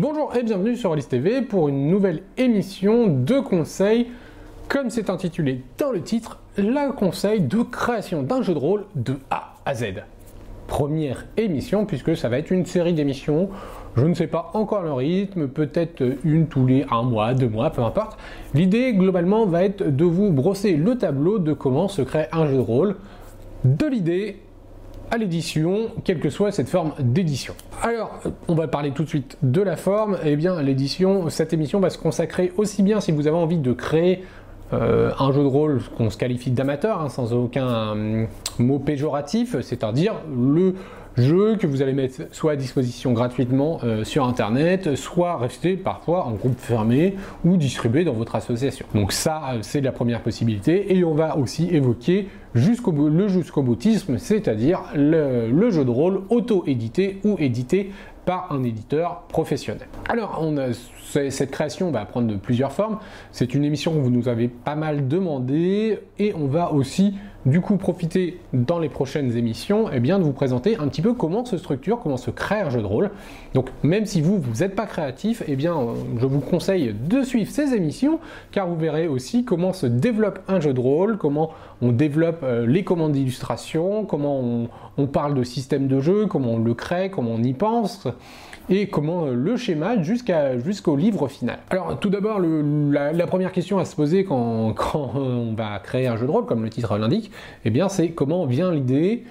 Bonjour et bienvenue sur Alice TV pour une nouvelle émission de conseils, comme c'est intitulé dans le titre, la conseil de création d'un jeu de rôle de A à Z. Première émission puisque ça va être une série d'émissions, je ne sais pas encore le rythme, peut-être une tous les un mois, deux mois, peu importe. L'idée globalement va être de vous brosser le tableau de comment se crée un jeu de rôle, de l'idée à l'édition, quelle que soit cette forme d'édition. Alors, on va parler tout de suite de la forme. Eh bien, l'édition, cette émission va se consacrer aussi bien si vous avez envie de créer euh, un jeu de rôle qu'on se qualifie d'amateur, hein, sans aucun euh, mot péjoratif, c'est-à-dire le jeu que vous allez mettre soit à disposition gratuitement euh, sur internet, soit rester parfois en groupe fermé ou distribué dans votre association. Donc ça, c'est la première possibilité. Et on va aussi évoquer jusqu'au le jusqu'au boutisme, c'est-à-dire le, jeu de rôle auto-édité ou édité par un éditeur professionnel. Alors, cette création va prendre plusieurs formes. C'est une émission que vous nous avez pas mal demandé et on va aussi du coup profiter dans les prochaines émissions eh bien, de vous présenter un petit peu comment se structure, comment se crée un jeu de rôle. Donc même si vous, vous n'êtes pas créatif, eh bien, je vous conseille de suivre ces émissions car vous verrez aussi comment se développe un jeu de rôle, comment on développe euh, les commandes d'illustration, comment on parle de système de jeu, comment on le crée, comment on y pense et comment euh, le schéma jusqu'au livre final. Alors tout d'abord, la, première question à se poser quand, on va créer un jeu de rôle, comme le titre l'indique, eh bien c'est comment vient l'idée?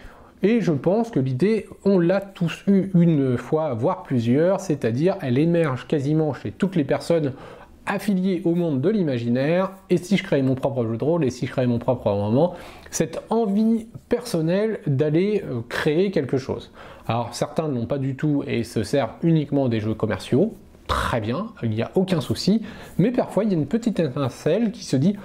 Et je pense que l'idée, on l'a tous eu une fois, voire plusieurs, c'est-à-dire elle émerge quasiment chez toutes les personnes affiliées au monde de l'imaginaire, et si je crée mon propre jeu de rôle, et si je crée mon propre roman, cette envie personnelle d'aller euh, créer quelque chose. Alors certains n'ont pas du tout et se servent uniquement des jeux commerciaux, très bien, il n'y a aucun souci, mais parfois il y a une petite étincelle qui se dit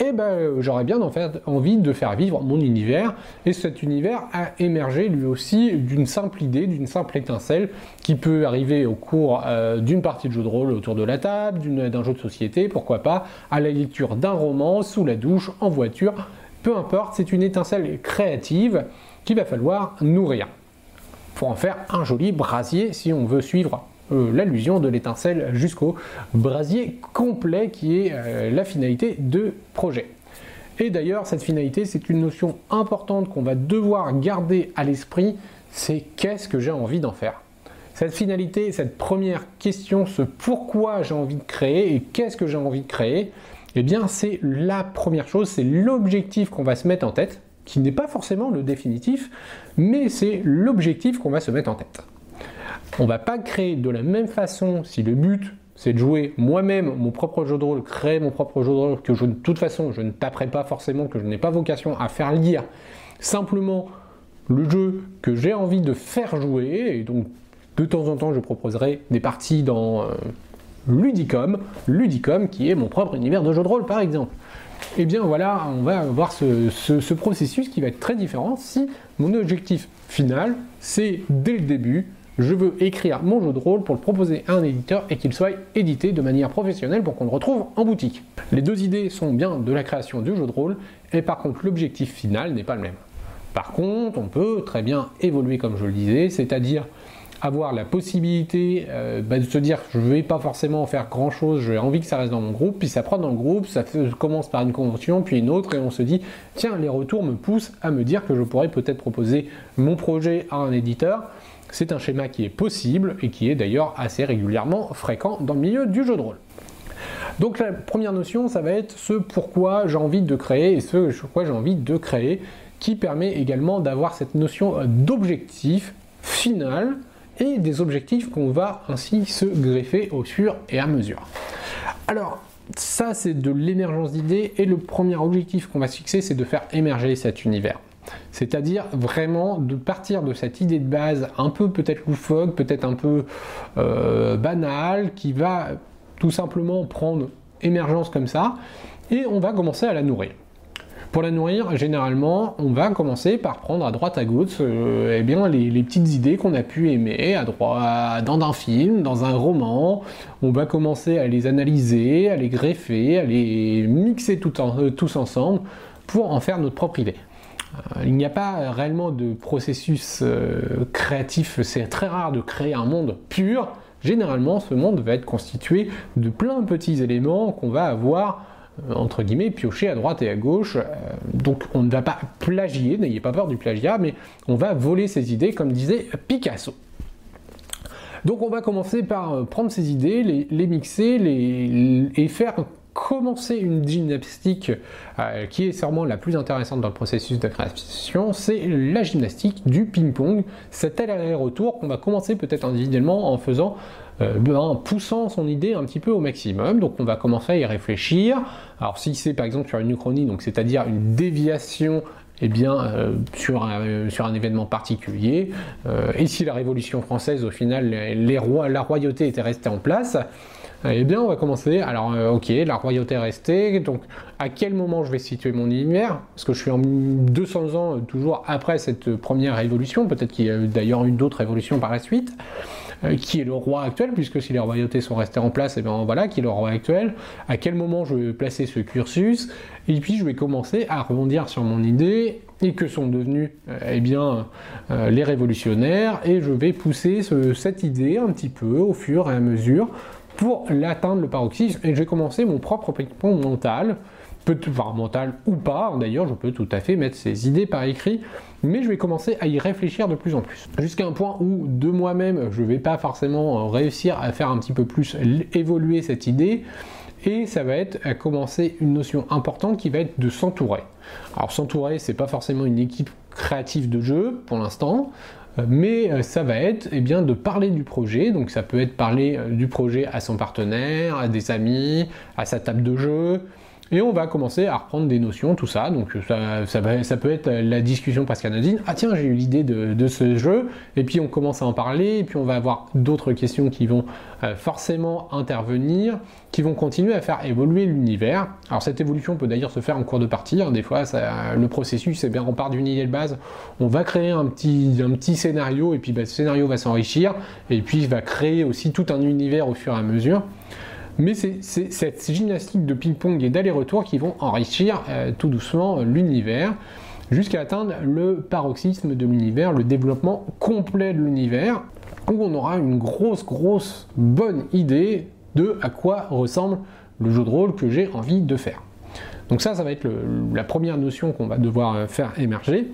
eh ben j'aurais bien en fait envie de faire vivre mon univers. Et cet univers a émergé lui aussi d'une simple idée, d'une simple étincelle qui peut arriver au cours euh, d'une partie de jeu de rôle autour de la table, d'un jeu de société, pourquoi pas, à la lecture d'un roman, sous la douche, en voiture, peu importe, c'est une étincelle créative qu'il va falloir nourrir pour en faire un joli brasier si on veut suivre euh, l'allusion de l'étincelle jusqu'au brasier complet qui est euh, la finalité de projet. Et d'ailleurs, cette finalité, c'est une notion importante qu'on va devoir garder à l'esprit, c'est qu'est-ce que j'ai envie d'en faire? Cette finalité, cette première question, ce pourquoi j'ai envie de créer et qu'est-ce que j'ai envie de créer, eh bien c'est la première chose, c'est l'objectif qu'on va se mettre en tête qui n'est pas forcément le définitif, mais c'est l'objectif qu'on va se mettre en tête. On va pas créer de la même façon si le but c'est de jouer moi-même mon propre jeu de rôle, créer mon propre jeu de rôle que je, de toute façon je ne taperai pas forcément, que je n'ai pas vocation à faire lire simplement le jeu que j'ai envie de faire jouer, et donc de temps en temps je proposerai des parties dans euh, Ludicom, Ludicom qui est mon propre univers de jeu de rôle par exemple. Eh bien voilà, on va voir ce, processus qui va être très différent si mon objectif final, c'est dès le début, je veux écrire mon jeu de rôle pour le proposer à un éditeur et qu'il soit édité de manière professionnelle pour qu'on le retrouve en boutique. Les deux idées sont bien de la création du jeu de rôle, et par contre l'objectif final n'est pas le même. Par contre, on peut très bien évoluer comme je le disais, c'est-à-dire avoir la possibilité euh, bah, de se dire je ne vais pas forcément faire grand chose, j'ai envie que ça reste dans mon groupe, puis ça prend dans le groupe, ça commence par une convention, puis une autre, et on se dit tiens, les retours me poussent à me dire que je pourrais peut-être proposer mon projet à un éditeur. C'est un schéma qui est possible et qui est d'ailleurs assez régulièrement fréquent dans le milieu du jeu de rôle. Donc la première notion, ça va être ce pourquoi j'ai envie de créer et ce pourquoi j'ai envie de créer, qui permet également d'avoir cette notion d'objectif final et des objectifs qu'on va ainsi se greffer au fur et à mesure. Alors, ça c'est de l'émergence d'idées et le premier objectif qu'on va se fixer c'est de faire émerger cet univers. C'est-à-dire vraiment de partir de cette idée de base un peu peut-être loufoque, peut-être un peu euh, banale, qui va tout simplement prendre émergence comme ça, et on va commencer à la nourrir. Pour la nourrir, généralement, on va commencer par prendre à droite à gauche euh, eh bien, les, petites idées qu'on a pu aimer à droite, dans un film, dans un roman. On va commencer à les analyser, à les greffer, à les mixer euh, tous ensemble pour en faire notre propre idée. Euh, il n'y a pas réellement de processus créatif, c'est très rare de créer un monde pur, généralement ce monde va être constitué de plein de petits éléments qu'on va avoir entre guillemets piochés à droite et à gauche. Euh, donc on ne va pas plagier, n'ayez pas peur du plagiat, mais on va voler ses idées comme disait Picasso. Donc on va commencer par euh, prendre ces idées, les, mixer les, et faire commencer une gymnastique euh, qui est sûrement la plus intéressante dans le processus de création, c'est la gymnastique du ping-pong, cet aller-retour qu'on va commencer peut-être individuellement en faisant, euh, poussant son idée un petit peu au maximum. Donc on va commencer à y réfléchir. Alors si c'est par exemple sur une uchronie, donc c'est-à-dire une déviation eh bien, euh, sur, un, sur, un, événement particulier. et si la Révolution française, au final, les rois, la royauté était restée en place, eh bien, on va commencer. Alors, euh, ok, la royauté est restée. Donc, à quel moment je vais situer mon univers? Parce que je suis en 200 ans, euh, toujours après cette première révolution. Peut-être qu'il y a d'ailleurs eu d'autres révolutions par la suite. Euh, qui est le roi actuel Puisque si les royautés sont restées en place, et eh bien voilà, qui est le roi actuel. À quel moment je vais placer ce cursus? Et puis, je vais commencer à rebondir sur mon idée et que sont devenus eh bien, les révolutionnaires, et je vais pousser cette idée un petit peu au fur et à mesure pour l'atteindre le paroxysme. Et j'ai commencé mon propre ping mental, peut, enfin mental ou pas, d'ailleurs je peux tout à fait mettre ces idées par écrit, mais je vais commencer à y réfléchir de plus en plus. Jusqu'à un point où de moi-même je ne vais pas forcément réussir à faire un petit peu plus évoluer cette idée, et ça va être à commencer une notion importante qui va être de s'entourer. Alors s'entourer, c'est pas forcément une équipe créative de jeu pour l'instant, euh, mais euh, ça va être eh bien, de parler du projet, donc ça peut être parler euh, du projet à son partenaire, à des amis, à sa table de jeu, et on va commencer à reprendre des notions, tout ça. Donc ça, ça, peut être la discussion parce canadienne. Ah tiens, j'ai eu l'idée de, ce jeu. Et puis on commence à en parler. Et puis on va avoir d'autres questions qui vont euh, forcément intervenir, qui vont continuer à faire évoluer l'univers. Alors cette évolution peut d'ailleurs se faire en cours de partie. Hein. Des fois, le processus, c'est bien, on part d'une idée de base. On va créer un petit, un petit scénario. Et puis bah, ce scénario va s'enrichir. Et puis il va créer aussi tout un univers au fur et à mesure. Mais c'est cette gymnastique de ping-pong et d'aller-retour qui vont enrichir euh, tout doucement l'univers jusqu'à atteindre le paroxysme de l'univers, le développement complet de l'univers, où on aura une grosse, grosse, bonne idée de à quoi ressemble le jeu de rôle que j'ai envie de faire. Donc ça, ça va être la première notion qu'on va devoir euh, faire émerger.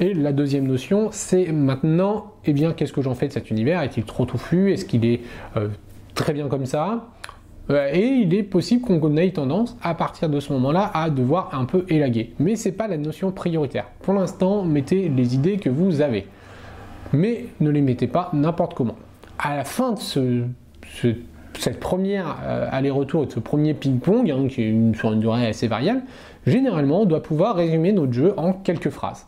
Et la deuxième notion, c'est maintenant, eh bien, qu'est-ce que j'en fais de cet univers? Est-il trop touffu? Est-ce qu'il est, euh, très bien comme ça? Et il est possible qu'on ait tendance à partir de ce moment-là à devoir un peu élaguer. Mais ce n'est pas la notion prioritaire. Pour l'instant, mettez les idées que vous avez. Mais ne les mettez pas n'importe comment. À la fin de cette première euh, aller-retour, de ce premier ping-pong, hein, qui est une, sur une durée assez variable, généralement on doit pouvoir résumer notre jeu en quelques phrases.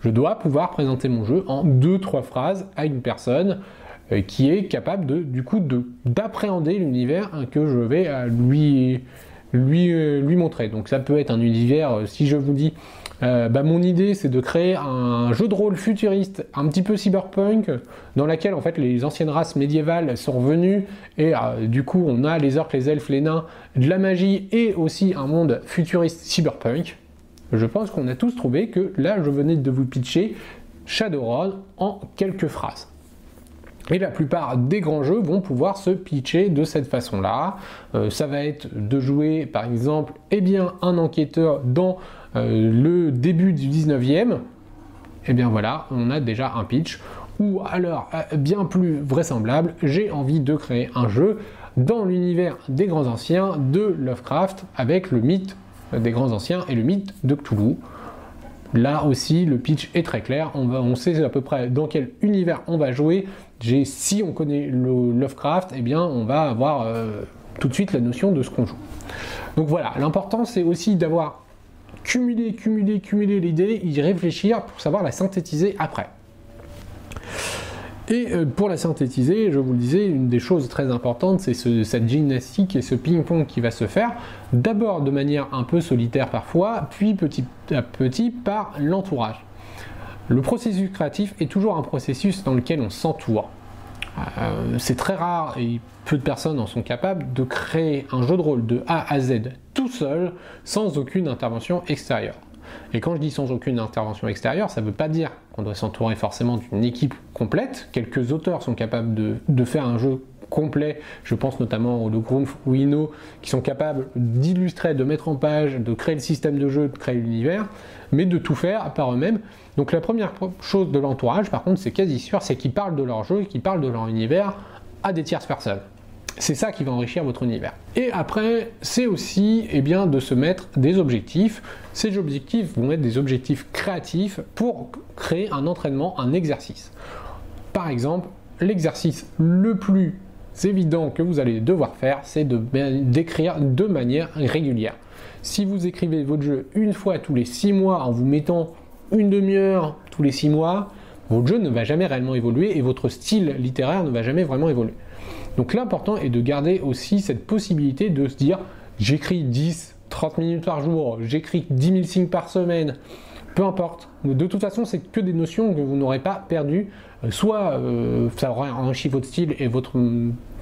Je dois pouvoir présenter mon jeu en deux, trois phrases à une personne euh, qui est capable de, du coup d'appréhender l'univers que je vais euh, lui, lui, euh, lui montrer. Donc ça peut être un univers, si je vous dis, bah, mon idée c'est de créer un jeu de rôle futuriste, un petit peu cyberpunk, dans lequel en fait les anciennes races médiévales sont revenues et du coup on a les orques, les elfes, les nains, de la magie et aussi un monde futuriste cyberpunk. Je pense qu'on a tous trouvé que là je venais de vous pitcher Shadowrun en quelques phrases. Et la plupart des grands jeux vont pouvoir se pitcher de cette façon-là. Euh, ça va être de jouer par exemple eh bien, un enquêteur dans euh, le début du 19e. Et eh bien voilà, on a déjà un pitch. Ou alors, euh, bien plus vraisemblable, j'ai envie de créer un jeu dans l'univers des grands anciens de Lovecraft avec le mythe des grands anciens et le mythe de Cthulhu. Là aussi, le pitch est très clair. On, sait à peu près dans quel univers on va jouer si on connaît le Lovecraft, eh bien, on va avoir euh, tout de suite la notion de ce qu'on joue. Donc voilà, l'important c'est aussi d'avoir cumulé, cumulé, cumulé l'idée, y réfléchir pour savoir la synthétiser après. Et euh, pour la synthétiser, je vous le disais, une des choses très importantes, c'est cette gymnastique et ce ping-pong qui va se faire, d'abord de manière un peu solitaire parfois, puis petit à petit par l'entourage. Le processus créatif est toujours un processus dans lequel on s'entoure. Euh, c'est très rare et peu de personnes en sont capables de créer un jeu de rôle de A à Z tout seul sans aucune intervention extérieure. Et quand je dis sans aucune intervention extérieure, ça ne veut pas dire qu'on doit s'entourer forcément d'une équipe complète. Quelques auteurs sont capables de, faire un jeu complets, je pense notamment au Grunf ou Inno, qui sont capables d'illustrer, de mettre en page, de créer le système de jeu, de créer l'univers, mais de tout faire par eux-mêmes. Donc la première chose de l'entourage, par contre, c'est quasi sûr, c'est qu'ils parlent de leur jeu, qu'ils parlent de leur univers à des tierces personnes. C'est ça qui va enrichir votre univers. Et après, c'est aussi eh bien, de se mettre des objectifs. Ces objectifs vont être des objectifs créatifs pour créer un entraînement, un exercice. Par exemple, l'exercice le plus évident que vous allez devoir faire, c'est d'écrire de manière régulière. Si vous écrivez votre jeu une fois tous les six mois en vous mettant une demi-heure tous les six mois, votre jeu ne va jamais réellement évoluer et votre style littéraire ne va jamais vraiment évoluer. Donc l'important est de garder aussi cette possibilité de se dire j'écris 10, 30 minutes par jour, j'écris 10 000 signes par semaine, peu importe. De toute façon, c'est que des notions que vous n'aurez pas perdues. Euh, soit euh, ça aura enrichi votre style et votre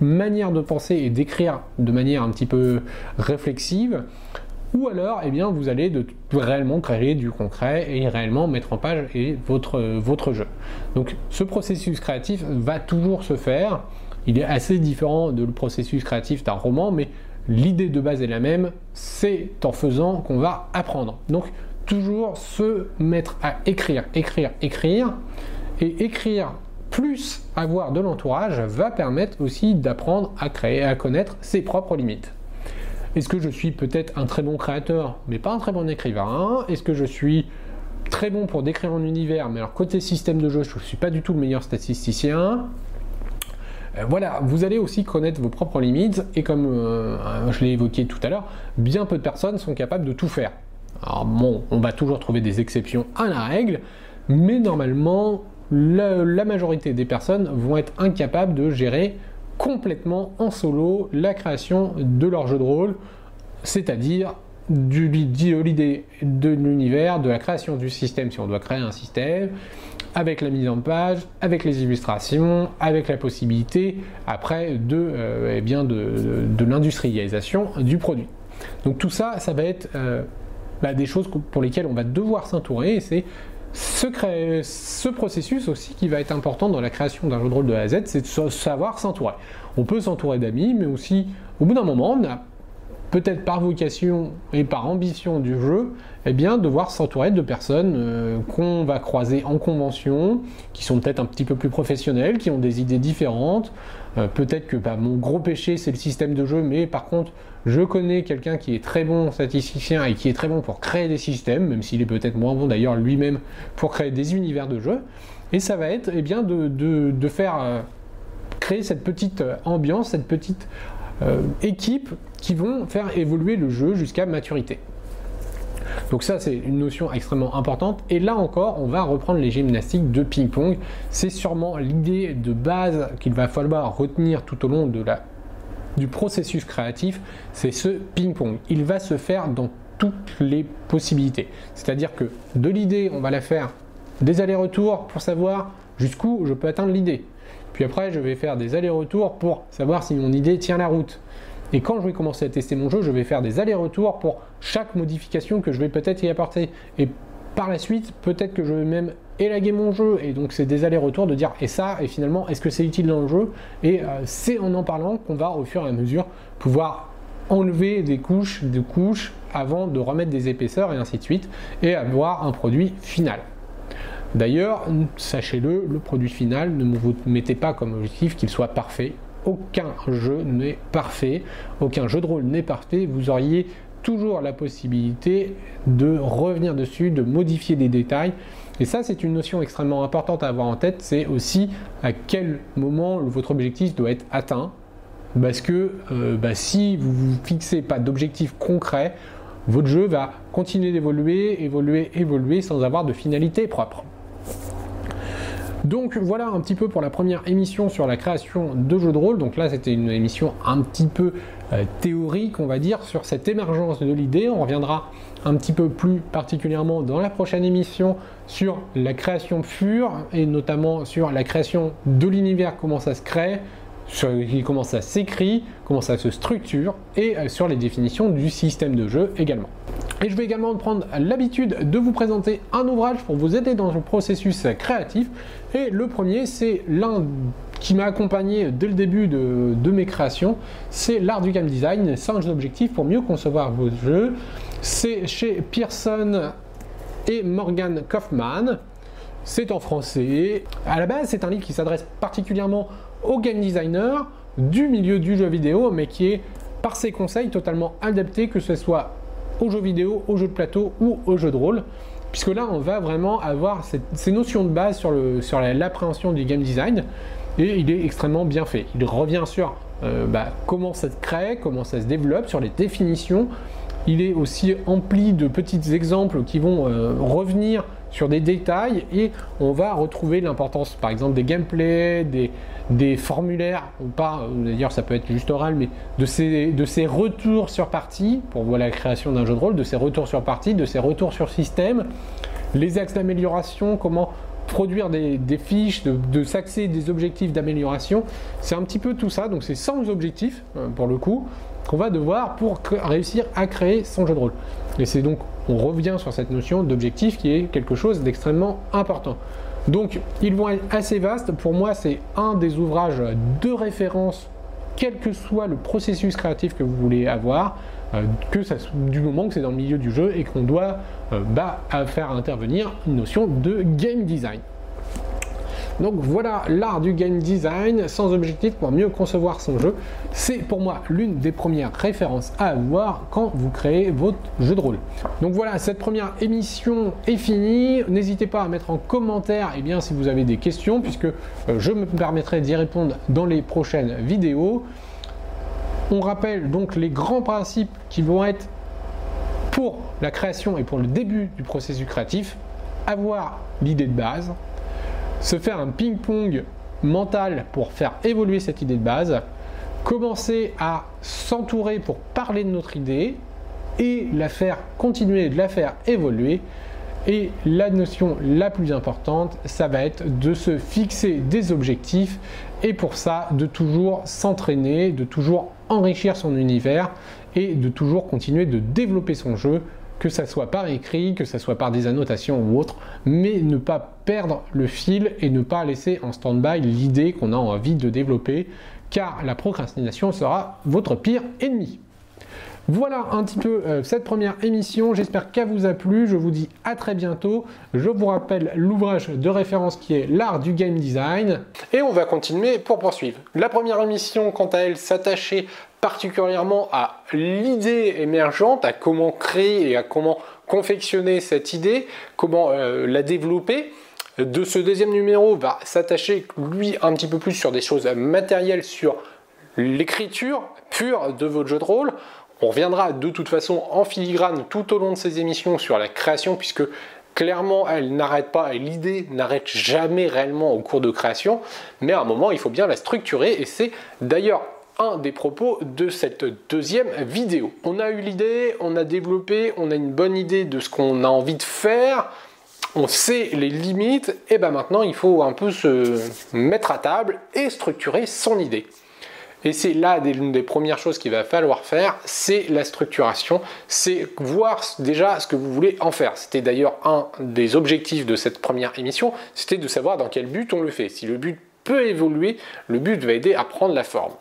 manière de penser et d'écrire de manière un petit peu réflexive, ou alors eh bien, vous allez de, réellement créer du concret et réellement mettre en page et votre, votre jeu. Donc ce processus créatif va toujours se faire il est assez différent de le processus créatif d'un roman, mais l'idée de base est la même, c'est en faisant qu'on va apprendre. Donc toujours se mettre à écrire, écrire, écrire, et écrire plus avoir de l'entourage va permettre aussi d'apprendre à créer, à connaître ses propres limites. Est-ce que je suis peut-être un très bon créateur, mais pas un très bon écrivain? Est-ce que je suis très bon pour décrire un univers, mais alors côté système de jeu, je ne suis pas du tout le meilleur statisticien? Euh, voilà, vous allez aussi connaître vos propres limites et comme euh, je l'ai évoqué tout à l'heure, bien peu de personnes sont capables de tout faire. Alors bon, on va toujours trouver des exceptions à la règle, mais normalement, la, majorité des personnes vont être incapables de gérer complètement en solo la création de leur jeu de rôle, c'est-à-dire de l'idée de l'univers, de la création du système si on doit créer un système, avec la mise en page, avec les illustrations, avec la possibilité après de, euh, eh bien de, l'industrialisation du produit. Donc tout ça, ça va être euh, bah, des choses pour lesquelles on va devoir s'entourer et c'est ce, ce, processus aussi qui va être important dans la création d'un jeu de rôle de A à Z, c'est de savoir s'entourer. On peut s'entourer d'amis, mais aussi au bout d'un moment, on a peut-être par vocation et par ambition du jeu, eh devoir s'entourer de personnes euh, qu'on va croiser en convention, qui sont peut-être un petit peu plus professionnelles, qui ont des idées différentes. Euh, peut-être que bah, mon gros péché, c'est le système de jeu, mais par contre, je connais quelqu'un qui est très bon statisticien et qui est très bon pour créer des systèmes, même s'il est peut-être moins bon d'ailleurs lui-même pour créer des univers de jeu. Et ça va être eh bien, de, faire euh, créer cette petite ambiance, cette petite équipe qui vont faire évoluer le jeu jusqu'à maturité. Donc ça, c'est une notion extrêmement importante. Et là encore, on va reprendre les gymnastiques de ping-pong. C'est sûrement l'idée de base qu'il va falloir retenir tout au long de la, du processus créatif, c'est ce ping-pong. Il va se faire dans toutes les possibilités. C'est-à-dire que de l'idée, on va la faire des allers-retours pour savoir jusqu'où je peux atteindre l'idée. Puis après, je vais faire des allers-retours pour savoir si mon idée tient la route. Et quand je vais commencer à tester mon jeu, je vais faire des allers-retours pour chaque modification que je vais peut-être y apporter. Et par la suite, peut-être que je vais même élaguer mon jeu. Et donc, c'est des allers-retours de dire, et ça, et finalement, est-ce que c'est utile dans le jeu? Et euh, c'est en en parlant qu'on va, au fur et à mesure, pouvoir enlever des couches, des couches, avant de remettre des épaisseurs et ainsi de suite, et avoir un produit final. D'ailleurs, sachez-le, le produit final, ne vous mettez pas comme objectif qu'il soit parfait aucun jeu n'est parfait, aucun jeu de rôle n'est parfait, vous auriez toujours la possibilité de revenir dessus, de modifier des détails. Et ça, c'est une notion extrêmement importante à avoir en tête, c'est aussi à quel moment votre objectif doit être atteint. Parce que euh, bah, si vous ne vous fixez pas d'objectif concret, votre jeu va continuer d'évoluer, évoluer, évoluer sans avoir de finalité propre. Donc voilà un petit peu pour la première émission sur la création de jeux de rôle. Donc là c'était une émission un petit peu euh, théorique on va dire sur cette émergence de l'idée. On reviendra un petit peu plus particulièrement dans la prochaine émission sur la création pure et notamment sur la création de l'univers, comment ça se crée, sur comment ça s'écrit, comment ça se structure et euh, sur les définitions du système de jeu également. Et je vais également prendre l'habitude de vous présenter un ouvrage pour vous aider dans le processus créatif. Et le premier, c'est l'un qui m'a accompagné dès le début de, mes créations, c'est l'art du game design, 5 objectifs pour mieux concevoir vos jeux. C'est chez Pearson et Morgan Kaufman. C'est en français. À la base, c'est un livre qui s'adresse particulièrement game designers du milieu du jeu vidéo, mais qui est par ses conseils totalement adapté, que ce soit aux jeux vidéo, aux jeux de plateau ou aux jeux de rôle. Puisque là, on va vraiment avoir ces notions de base sur l'appréhension du game design et il est extrêmement bien fait. Il revient sur euh, bah, comment ça se crée, comment ça se développe, sur les définitions. Il est aussi empli de petits exemples qui vont euh, revenir sur des détails et on va retrouver l'importance par exemple des gameplays, des, formulaires, ou pas, d'ailleurs ça peut être juste oral, mais de ces, de retours sur partie, pour voir la création d'un jeu de rôle, de ces retours sur partie, de ces retours sur système, les axes d'amélioration, comment produire des, fiches, de, s'axer des objectifs d'amélioration. C'est un petit peu tout ça, donc c'est 100 objectifs euh, pour le coup qu'on va devoir pour réussir à créer son jeu de rôle. Et c'est donc, on revient sur cette notion d'objectif qui est quelque chose d'extrêmement important. Donc, ils vont être assez vastes. Pour moi, c'est un des ouvrages de référence, quel que soit le processus créatif que vous voulez avoir. Euh, que du moment que c'est dans le milieu du jeu et qu'on doit euh, bah, faire intervenir une notion de game design. Donc voilà l'art du game design sans objectif pour mieux concevoir son jeu. C'est pour moi l'une des premières références à avoir quand vous créez votre jeu de rôle. Donc voilà, cette première émission est finie. N'hésitez pas à mettre en commentaire eh si vous avez des questions puisque euh, je me permettrai d'y répondre dans les prochaines vidéos. On rappelle donc les grands principes qui vont être pour la création et pour le début du processus créatif. Avoir l'idée de base, se faire un ping-pong mental pour faire évoluer cette idée de base, commencer à s'entourer pour parler de notre idée et la faire continuer, de la faire évoluer. Et la notion la plus importante, ça va être de se fixer des objectifs et pour ça, de toujours s'entraîner, de toujours enrichir son univers et de toujours continuer de développer son jeu, que ça soit par écrit, que ça soit par des annotations ou autre, mais ne pas perdre le fil et ne pas laisser en stand-by l'idée qu'on a envie de développer, car la procrastination sera votre pire ennemi. Voilà un petit peu euh, cette première émission. J'espère qu'elle vous a plu. Je vous dis à très bientôt. Je vous rappelle l'ouvrage de référence qui est L'art du game design. Et on va continuer pour poursuivre. La première émission, quant à elle, s'attachait particulièrement à l'idée émergente, à comment créer et à comment confectionner cette idée, comment euh, la développer. De ce deuxième numéro va s'attacher lui un petit peu plus sur des choses matérielles, sur l'écriture pure de votre jeu de rôle. On reviendra de toute façon en filigrane tout au long de ces émissions sur la création puisque clairement elle n'arrête pas et l'idée n'arrête jamais réellement au cours de création mais à un moment il faut bien la structurer et c'est d'ailleurs un des propos de cette deuxième vidéo. On a eu l'idée, on a développé, on a une bonne idée de ce qu'on a envie de faire, on sait les limites, et ben maintenant il faut un peu se mettre à table et structurer son idée. Et c'est là l'une des premières choses qu'il va falloir faire, c'est la structuration, c'est voir déjà ce que vous voulez en faire. C'était d'ailleurs un des objectifs de cette première émission, c'était de savoir dans quel but on le fait. Si le but peut évoluer, le but va aider à prendre la forme.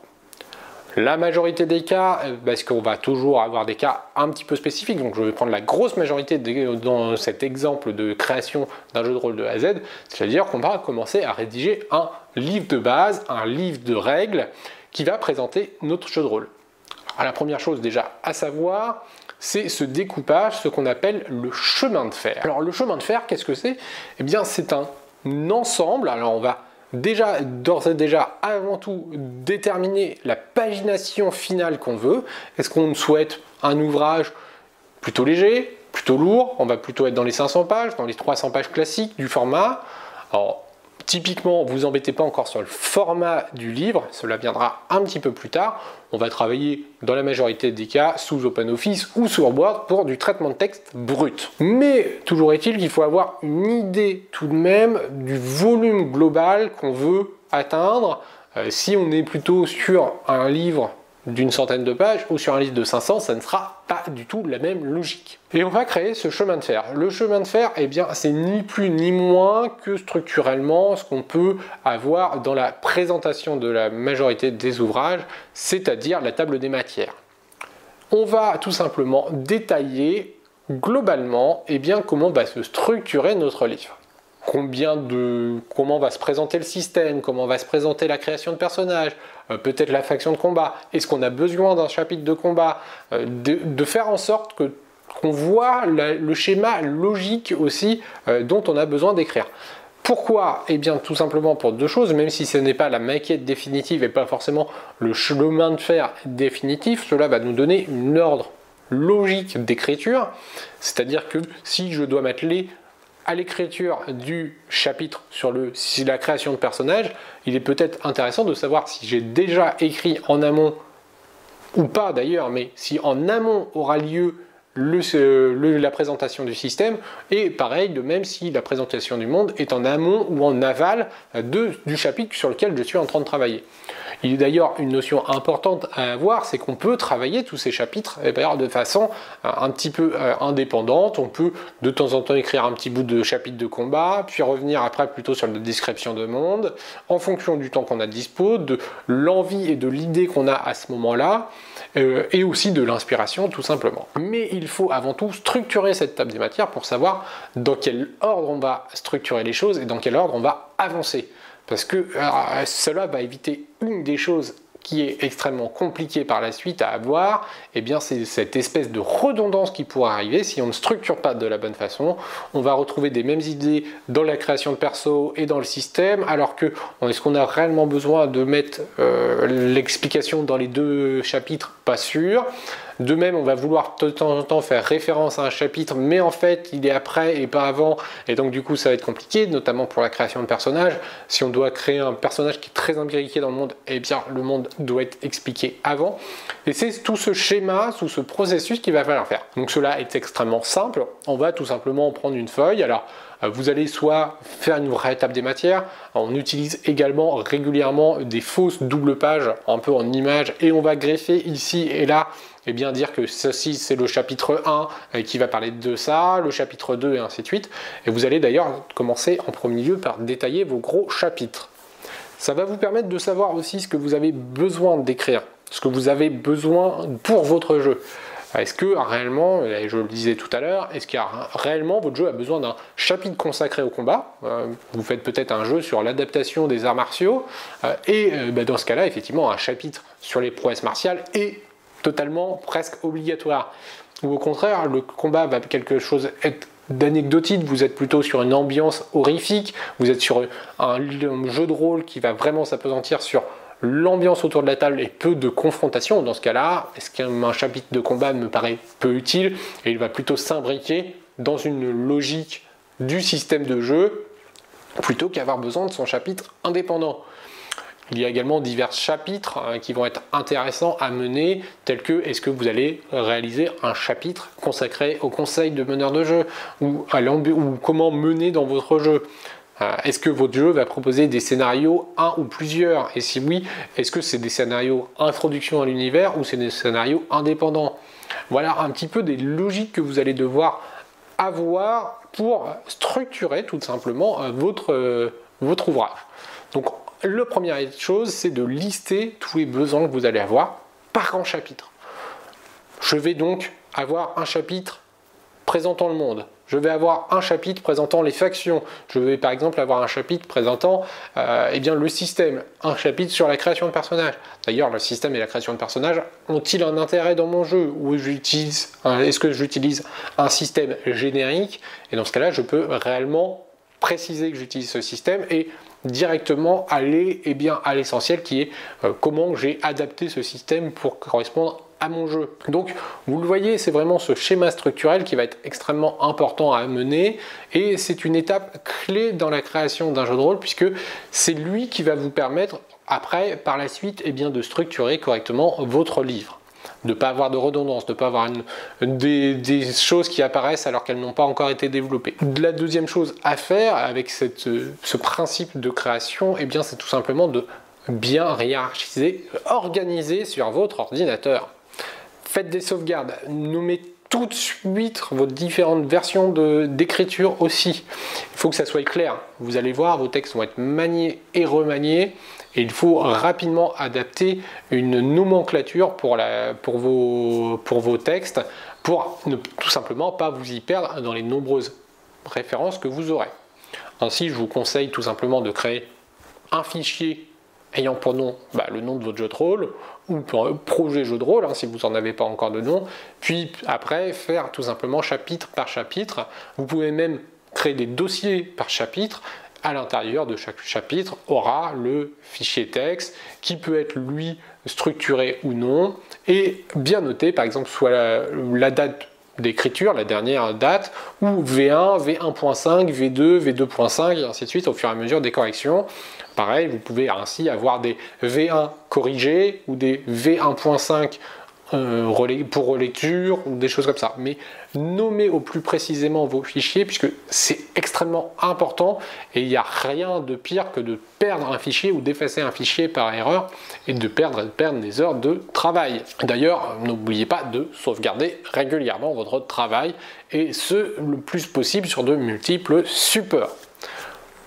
La majorité des cas, euh, parce qu'on va toujours avoir des cas un petit peu spécifiques, donc je vais prendre la grosse majorité dans cet exemple de création d'un jeu de rôle de A à Z, c'est-à-dire qu'on va commencer à rédiger un livre de base, un livre de règles qui va présenter notre jeu de rôle. Alors, la première chose déjà à savoir, c'est ce découpage, ce qu'on appelle le chemin de fer. Alors le chemin de fer, qu'est-ce que c'est? Eh bien c'est un ensemble, alors on va déjà, d'ores et déjà, avant tout, déterminer la pagination finale qu'on veut. Est-ce qu'on souhaite un ouvrage plutôt léger, plutôt lourd? On va plutôt être dans les 500 pages, dans les 300 pages classiques du format. Typiquement, vous embêtez pas encore sur le format du livre, cela viendra un petit peu plus tard. On va travailler dans la majorité des cas sous OpenOffice ou sur Word pour du traitement de texte brut. Mais toujours est-il qu'il faut avoir une idée tout de même du volume global qu'on veut atteindre. Euh, si on est plutôt sur un livre d'une centaine de pages ou sur un livre de 500, ça ne sera pas du tout la même logique. Et on va créer ce chemin de fer. Le chemin de fer, eh bien, c'est ni plus ni moins que structurellement ce qu'on peut avoir dans la présentation de la majorité des ouvrages, c'est-à-dire la table des matières. On va tout simplement détailler globalement eh bien, comment va se structurer notre livre combien de comment va se présenter le système, comment va se présenter la création de personnages, euh, peut-être la faction de combat. Est-ce qu'on a besoin d'un chapitre de combat euh, de, faire en sorte que qu'on voit le schéma logique aussi euh, dont on a besoin d'écrire? Pourquoi? Eh bien tout simplement pour deux choses, même si ce n'est pas la maquette définitive et pas forcément le chemin de fer définitif, cela va nous donner une ordre logique d'écriture, c'est-à-dire que si je dois m'atteler à l'écriture du chapitre sur le, la création de personnages, il est peut-être intéressant de savoir si j'ai déjà écrit en amont, ou pas d'ailleurs, mais si en amont aura lieu la présentation du système, et pareil, de même si la présentation du monde est en amont ou en aval de, du chapitre sur lequel je suis en train de travailler. Il y a d'ailleurs une notion importante à avoir, c'est qu'on peut travailler tous ces chapitres eh de façon euh, un petit peu euh, indépendante. On peut de temps en temps écrire un petit bout de chapitre de combat, puis revenir après plutôt sur la description de monde, en fonction du temps qu'on a dispo, de l'envie et de l'idée qu'on a à ce moment-là, euh, et aussi de l'inspiration tout simplement. Mais il faut avant tout structurer cette table des matières pour savoir dans quel ordre on va structurer les choses et dans quel ordre on va avancer. Parce que cela va éviter une des choses qui est extrêmement compliqué par la suite à avoir, eh bien c'est cette espèce de redondance qui pourrait arriver si on ne structure pas de la bonne façon. On va retrouver des mêmes idées dans la création de perso et dans le système, alors que est-ce qu'on a réellement besoin de mettre euh, l'explication dans les deux chapitres? Pas sûr. De même, on va vouloir de temps en temps faire référence à un chapitre, mais en fait, il est après et pas avant, et donc du coup, ça va être compliqué, notamment pour la création de personnages. Si on doit créer un personnage qui est très imbriqué dans le monde, eh bien, le monde doit être expliqué avant. Et c'est tout ce schéma, tout ce processus qu'il va falloir faire. Donc cela est extrêmement simple. On va tout simplement prendre une feuille. Alors, euh, vous allez soit faire une vraie table des matières, on utilise également régulièrement des fausses doubles pages, un peu en image, et on va greffer ici et là eh bien dire que ceci c'est le chapitre 1 euh, qui va parler de ça, le chapitre 2 et ainsi de suite. Et vous allez d'ailleurs commencer en premier lieu par détailler vos gros chapitres. Ça va vous permettre de savoir aussi ce que vous avez besoin d'écrire, ce que vous avez besoin pour votre jeu. Est-ce que réellement, je le disais tout à l'heure, est-ce qu'il y a réellement votre jeu a besoin d'un chapitre consacré au combat? Euh, Vous faites peut-être un jeu sur l'adaptation des arts martiaux, euh, et bah, dans ce cas-là, effectivement, un chapitre sur les prouesses martiales est totalement presque obligatoire. Ou au contraire, le combat va quelque chose être d'anecdotique, vous êtes plutôt sur une ambiance horrifique, vous êtes sur un jeu de rôle qui va vraiment s'apesantir sur l'ambiance autour de la table et peu de confrontation. Dans ce cas-là, est-ce qu'un chapitre de combat me paraît peu utile et il va plutôt s'imbriquer dans une logique du système de jeu plutôt qu'avoir besoin de son chapitre indépendant? Il y a également divers chapitres hein, qui vont être intéressants à mener, tels que est-ce que vous allez réaliser un chapitre consacré au conseil de meneur de jeu ou, ou comment mener dans votre jeu. Euh, est-ce que votre jeu va proposer des scénarios, un ou plusieurs? Et si oui, est-ce que c'est des scénarios introduction à l'univers ou c'est des scénarios indépendants? Voilà un petit peu des logiques que vous allez devoir avoir pour structurer tout simplement euh, votre, euh, votre ouvrage. La première chose, c'est de lister tous les besoins que vous allez avoir par grand chapitre. Je vais donc avoir un chapitre présentant le monde. Je vais avoir un chapitre présentant les factions. Je vais par exemple avoir un chapitre présentant euh, eh bien, le système. Un chapitre sur la création de personnages. D'ailleurs, le système et la création de personnages ont-ils un intérêt dans mon jeu? Ou j'utilise, est-ce que j'utilise un système générique? Et dans ce cas-là, je peux réellement préciser que j'utilise ce système et directement aller eh bien, à l'essentiel qui est euh, comment j'ai adapté ce système pour correspondre à mon jeu. Donc vous le voyez, c'est vraiment ce schéma structurel qui va être extrêmement important à mener et c'est une étape clé dans la création d'un jeu de rôle puisque c'est lui qui va vous permettre après par la suite eh bien, de structurer correctement votre livre de ne pas avoir de redondance, de ne pas avoir des, choses qui apparaissent alors qu'elles n'ont pas encore été développées. La deuxième chose à faire avec ce principe de création, eh bien, c'est tout simplement de bien hiérarchisé, organisé sur votre ordinateur. Faites des sauvegardes, nommez tout de suite vos différentes versions d'écriture aussi. Il faut que ça soit clair. Vous allez voir, vos textes vont être maniés et remaniés. Il faut rapidement adapter une nomenclature pour vos textes pour ne tout simplement pas vous y perdre dans les nombreuses références que vous aurez. Ainsi, je vous conseille tout simplement de créer un fichier ayant pour nom bah, le nom de votre jeu de rôle ou projet jeu de rôle hein, si vous n'en avez pas encore de nom, puis après faire tout simplement chapitre par chapitre. Vous pouvez même créer des dossiers par chapitre. À l'intérieur de chaque chapitre aura le fichier texte qui peut être lui structuré ou non et bien noté par exemple soit la date d'écriture, la dernière date, ou V1, V1.5, V2, V2.5, et ainsi de suite au fur et à mesure des corrections. Pareil, vous pouvez ainsi avoir des V1 corrigés ou des V1.5 euh, pour relecture ou des choses comme ça. Mais nommez au plus précisément vos fichiers puisque c'est extrêmement important et il n'y a rien de pire que de perdre un fichier ou d'effacer un fichier par erreur et de perdre, perdre des heures de travail. D'ailleurs, n'oubliez pas de sauvegarder régulièrement votre travail et ce le plus possible sur de multiples supports.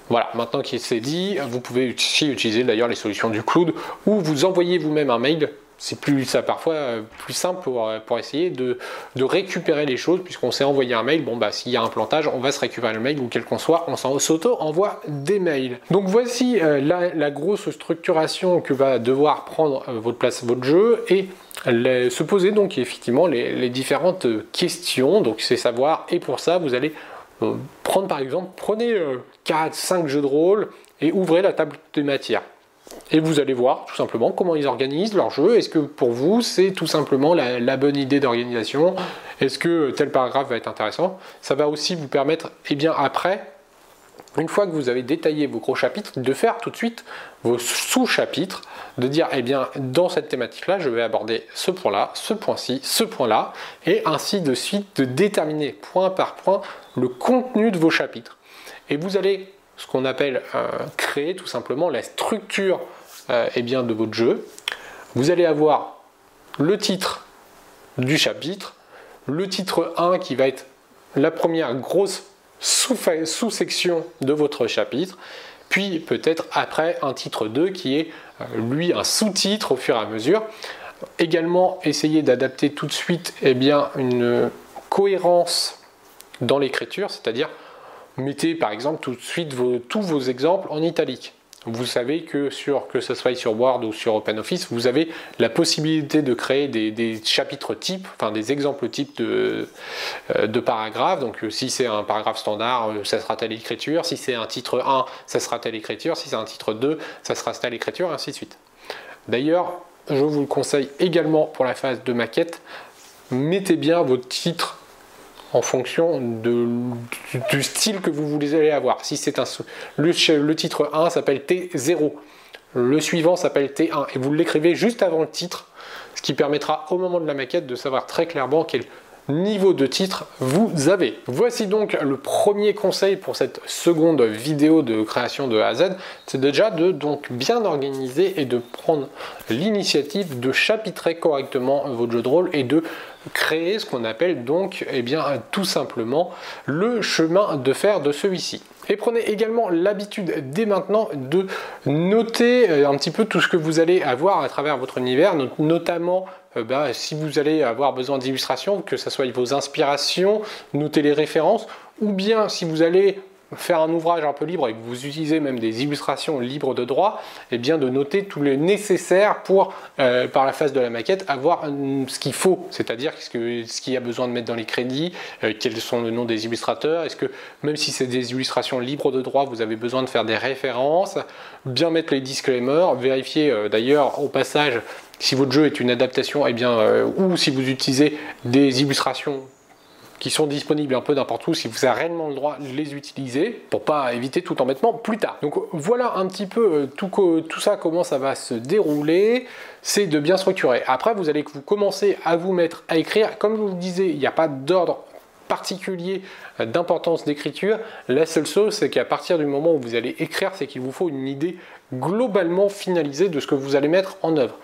Voilà, maintenant qu'il s'est dit, vous pouvez aussi utiliser d'ailleurs les solutions du cloud ou vous envoyez vous-même un mail c'est plus ça parfois euh, plus simple pour, euh, essayer de, récupérer les choses puisqu'on s'est envoyé un mail. Bon bah s'il y a un plantage on va se récupérer le mail ou quel qu'on soit on s'auto envoie des mails. Donc voici euh, la, grosse structuration que va devoir prendre votre place votre jeu et se poser donc effectivement les, différentes questions. Donc c'est savoir et pour ça vous allez prendre par exemple prenez 4 5 jeux de rôle et ouvrez la table de matière et vous allez voir tout simplement comment ils organisent leur jeu. Est-ce que pour vous c'est tout simplement la, bonne idée d'organisation? Est-ce que tel paragraphe va être intéressant? Ça va aussi vous permettre, et eh bien après, une fois que vous avez détaillé vos gros chapitres, de faire tout de suite vos sous-chapitres, de dire, eh bien, dans cette thématique-là, je vais aborder ce point-là, ce point-ci, ce point-là, et ainsi de suite, de déterminer point par point le contenu de vos chapitres. Et vous allez ce qu'on appelle créer tout simplement la structure euh, bien, de votre jeu. Vous allez avoir le titre du chapitre, le titre 1 qui va être la première grosse sous-section de votre chapitre, puis peut-être après un titre 2 qui est euh, lui un sous-titre au fur et à mesure. Également, essayer d'adapter tout de suite eh bien, une cohérence dans l'écriture, c'est-à-dire mettez par exemple tout de suite tous vos exemples en italique. Vous savez que sur que ce soit sur Word ou sur OpenOffice, vous avez la possibilité de créer des, chapitres types, enfin des exemples types de, euh, de paragraphes. Donc euh, si c'est un paragraphe standard, euh, ça sera telle écriture. Si c'est un titre 1, ça sera telle écriture. Si c'est un titre 2, ça sera telle écriture, et ainsi de suite. D'ailleurs, je vous le conseille également pour la phase de maquette. Mettez bien vos titres en fonction du, style que vous voulez avoir. Si c'est un le, le titre 1 s'appelle T0, le suivant s'appelle T1 et vous l'écrivez juste avant le titre, ce qui permettra au moment de la maquette de savoir très clairement quel niveau de titre vous avez. Voici donc le premier conseil pour cette seconde vidéo de création de A à Z, c'est déjà de donc bien organiser et de prendre l'initiative de chapitrer correctement votre jeu de rôle et de créer ce qu'on appelle donc eh bien, tout simplement le chemin de fer de celui-ci. Et prenez également l'habitude dès maintenant de noter euh, un petit peu tout ce que vous allez avoir à travers votre univers, notamment euh, bah, si vous allez avoir besoin d'illustrations, que ce soit vos inspirations, noter les références, ou bien si vous allez faire un ouvrage un peu libre et que vous utilisez même des illustrations libres de droit, et eh bien de noter tout le nécessaire pour, euh, par la phase de la maquette, avoir ce qu'il faut, c'est-à-dire ce qu'il y a besoin de mettre dans les crédits, euh, quels sont le nom des illustrateurs, est-ce que même si c'est des illustrations libres de droit, vous avez besoin de faire des références, bien mettre les disclaimers, vérifier euh, d'ailleurs au passage si votre jeu est une adaptation, eh bien, ou si vous utilisez des illustrations sont disponibles un peu n'importe où si vous avez réellement le droit de les utiliser pour pas éviter tout embêtement plus tard. Donc voilà un petit peu euh, tout, tout ça comment ça va se dérouler, c'est de bien structurer. Après vous allez vous commencer à vous mettre à écrire, comme je vous le disais, il n'y a pas d'ordre particulier d'importance d'écriture. La seule chose, c'est qu'à partir du moment où vous allez écrire, c'est qu'il vous faut une idée globalement finalisée de ce que vous allez mettre en œuvre.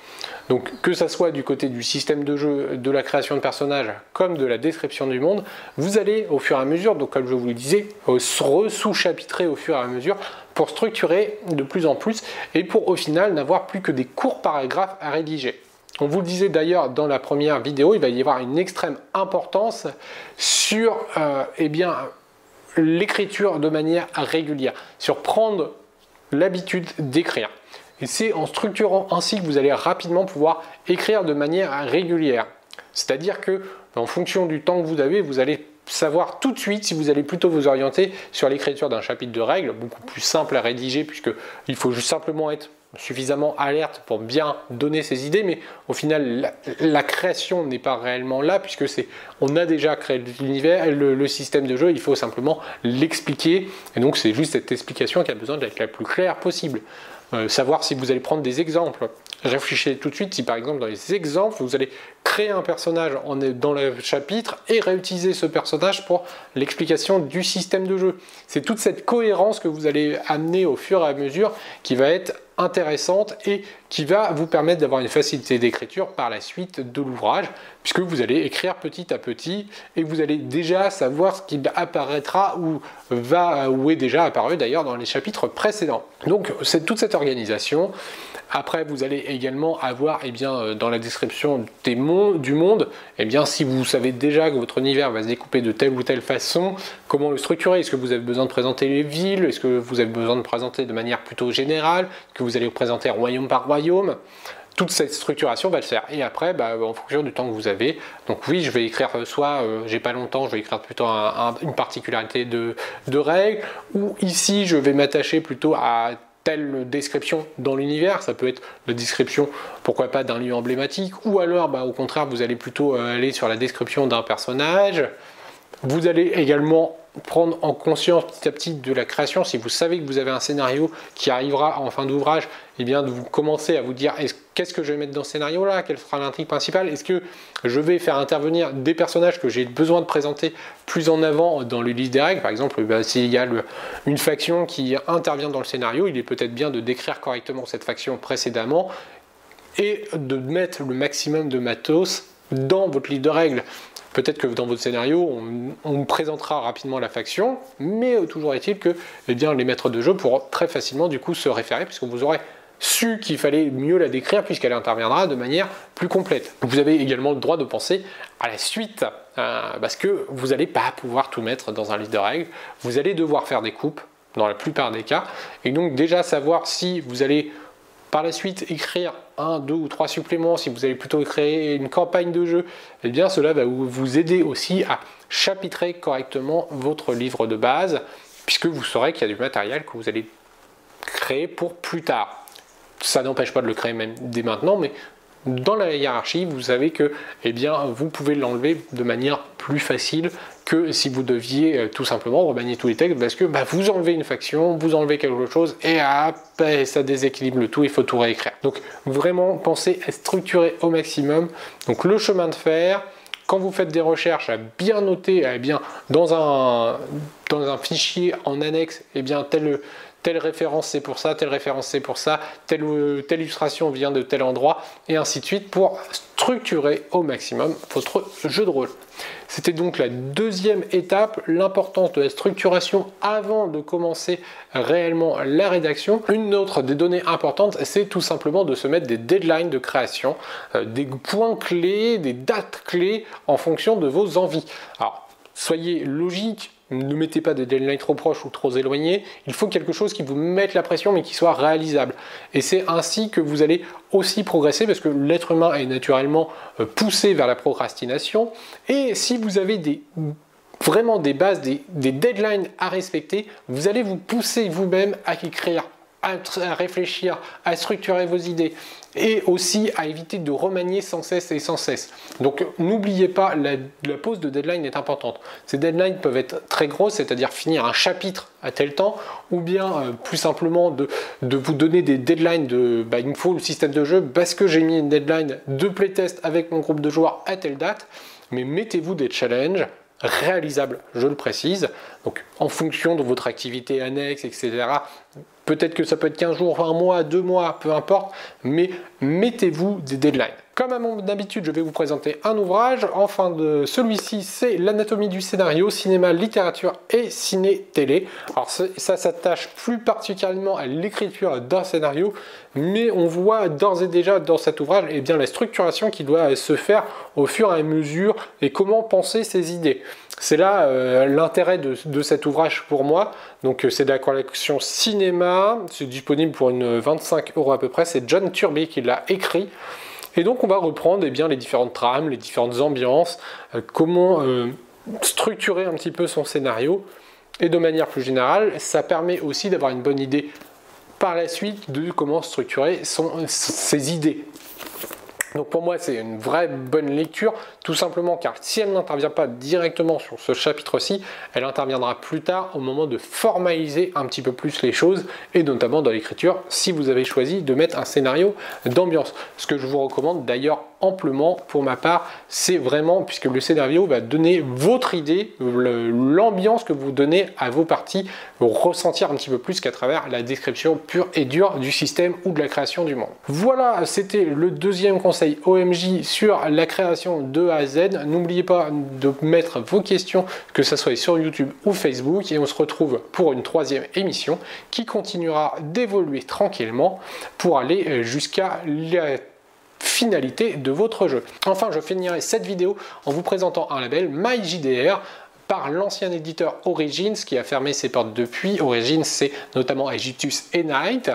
Donc que ça soit du côté du système de jeu, de la création de personnages, comme de la description du monde, vous allez au fur et à mesure, donc comme je vous le disais, sous-chapitrer au fur et à mesure pour structurer de plus en plus et pour au final n'avoir plus que des courts paragraphes à rédiger. On vous le disait d'ailleurs dans la première vidéo, il va y avoir une extrême importance sur euh, eh l'écriture de manière régulière, sur prendre l'habitude d'écrire. Et c'est en structurant ainsi que vous allez rapidement pouvoir écrire de manière régulière. C'est-à-dire que en fonction du temps que vous avez, vous allez savoir tout de suite si vous allez plutôt vous orienter sur l'écriture d'un chapitre de règles, beaucoup plus simple à rédiger puisqu'il faut juste simplement être suffisamment alerte pour bien donner ses idées, mais au final, la, création n'est pas réellement là, puisque c'est, on a déjà créé l'univers, le, système de jeu, il faut simplement l'expliquer, et donc c'est juste cette explication qui a besoin d'être la plus claire possible. Euh, savoir si vous allez prendre des exemples. Réfléchissez tout de suite si par exemple dans les exemples, vous allez créer un personnage dans le chapitre et réutiliser ce personnage pour l'explication du système de jeu. C'est toute cette cohérence que vous allez amener au fur et à mesure qui va être intéressante et qui va vous permettre d'avoir une facilité d'écriture par la suite de l'ouvrage, puisque vous allez écrire petit à petit et vous allez déjà savoir ce qui apparaîtra ou va ou est déjà apparu d'ailleurs dans les chapitres précédents. Donc c'est toute cette organisation. Après, vous allez également avoir eh bien, euh, dans la description des du monde, eh bien, si vous savez déjà que votre univers va se découper de telle ou telle façon, comment le structurer? Est-ce que vous avez besoin de présenter les villes? Est-ce que vous avez besoin de présenter de manière plutôt générale? Que vous allez vous présenter royaume par royaume? Toute cette structuration va le faire. Et après, bah, en fonction du temps que vous avez, donc oui, je vais écrire soit euh, j'ai pas longtemps, je vais écrire plutôt une particularité de, de règles, ou ici je vais m'attacher plutôt à telle description dans l'univers, ça peut être la description, pourquoi pas, d'un lieu emblématique, ou alors bah, au contraire vous allez plutôt euh, aller sur la description d'un personnage. Vous allez également prendre en conscience petit à petit de la création. Si vous savez que vous avez un scénario qui arrivera en fin d'ouvrage, eh bien vous commencer à vous dire qu'est-ce que je vais mettre dans ce scénario-là, quelle sera l'intrigue principale, est-ce que je vais faire intervenir des personnages que j'ai besoin de présenter plus en avant dans le livre des règles? Par exemple, bah, s'il y a une faction qui intervient dans le scénario, il est peut-être bien de décrire correctement cette faction précédemment et de mettre le maximum de matos dans votre livre de règles. Peut-être que dans votre scénario, on, présentera rapidement la faction, mais toujours est-il que eh les maîtres de jeu pourront très facilement du coup se référer, puisque vous aurez su qu'il fallait mieux la décrire puisqu'elle interviendra de manière plus complète. Vous avez également le droit de penser à la suite, euh, parce que vous n'allez pas pouvoir tout mettre dans un livre de règles, vous allez devoir faire des coupes dans la plupart des cas, et donc déjà savoir si vous allez par la suite écrire un, deux ou trois suppléments, si vous allez plutôt créer une campagne de jeu, eh bien cela va vous aider aussi à chapitrer correctement votre livre de base, puisque vous saurez qu'il y a du matériel que vous allez créer pour plus tard. Ça n'empêche pas de le créer même dès maintenant, mais dans la hiérarchie, vous savez que eh bien, vous pouvez l'enlever de manière plus facile que si vous deviez euh, tout simplement remanier tous les textes parce que bah, vous enlevez une faction, vous enlevez quelque chose et ça déséquilibre le tout, il faut tout réécrire. Donc vraiment pensez à structurer au maximum. Donc le chemin de fer, quand vous faites des recherches, à bien noter, à bien dans un, dans un fichier en annexe, eh bien tel telle référence c'est pour ça, telle référence c'est pour ça, telle, illustration vient de tel endroit, et ainsi de suite pour structurer au maximum votre jeu de rôle. C'était donc la deuxième étape, l'importance de la structuration avant de commencer réellement la rédaction. Une autre des données importantes, c'est tout simplement de se mettre des deadlines de création, euh, des points clés, des dates clés en fonction de vos envies. Alors, soyez logique, ne mettez pas des deadlines trop proches ou trop éloignés. Il faut quelque chose qui vous mette la pression mais qui soit réalisable. Et c'est ainsi que vous allez aussi progresser parce que l'être humain est naturellement euh, poussé vers la procrastination. Et si vous avez vraiment des bases, des deadlines à respecter, vous allez vous pousser vous-même à écrire à, réfléchir, à structurer vos idées et aussi à éviter de remanier sans cesse et sans cesse. Donc n'oubliez pas, la, pause de deadline est importante. Ces deadlines peuvent être très grosses, c'est-à-dire finir un chapitre à tel temps, ou bien euh, plus simplement de, vous donner des deadlines de bah, il me faut le système de jeu parce que j'ai mis une deadline de playtest avec mon groupe de joueurs à telle date. Mais mettez-vous des challenges réalisable, je le précise. Donc en fonction de votre activité annexe, etc. Peut-être que ça peut être 15 jours, un mois, deux mois, peu importe, mais mettez-vous des deadlines. Comme à mon habitude, je vais vous présenter un ouvrage. Enfin, de celui-ci, c'est l'anatomie du scénario, cinéma, littérature et ciné-télé. Alors ça s'attache plus particulièrement à l'écriture d'un scénario, mais on voit d'ores et déjà dans cet ouvrage eh bien, la structuration qui doit se faire au fur et à mesure et comment penser ses idées. C'est là euh, l'intérêt de, cet ouvrage pour moi. Donc euh, c'est de la collection cinéma, c'est disponible pour une 25 euros à peu près. C'est John Turby qui l'a écrit. Et donc on va reprendre eh les différentes trames, les différentes ambiances, euh, comment structurer un petit peu son scénario. Et de manière plus générale, ça permet aussi d'avoir une bonne idée par la suite de comment structurer ses idées. Donc pour moi, c'est une vraie bonne lecture, tout simplement car si elle n'intervient pas directement sur ce chapitre-ci, elle interviendra plus tard au moment de formaliser un petit peu plus les choses, et notamment dans l'écriture, si vous avez choisi de mettre un scénario d'ambiance. Ce que je vous recommande d'ailleurs amplement pour ma part, c'est vraiment, puisque le scénario va donner votre idée, l'ambiance que vous donnez à vos parties, ressentir un petit peu plus qu'à travers la description pure et dure du système ou de la création du monde. Voilà, c'était le deuxième conseil OMJ sur la création de A à Z. N'oubliez pas de mettre vos questions, que ce soit sur YouTube ou Facebook, et on se retrouve pour une troisième émission qui continuera d'évoluer tranquillement pour aller jusqu'à la finalité de votre jeu. Enfin, je finirai cette vidéo en vous présentant un label MyJDR par l'ancien éditeur Origins qui a fermé ses portes depuis. Origins, c'est notamment Agitus et Night.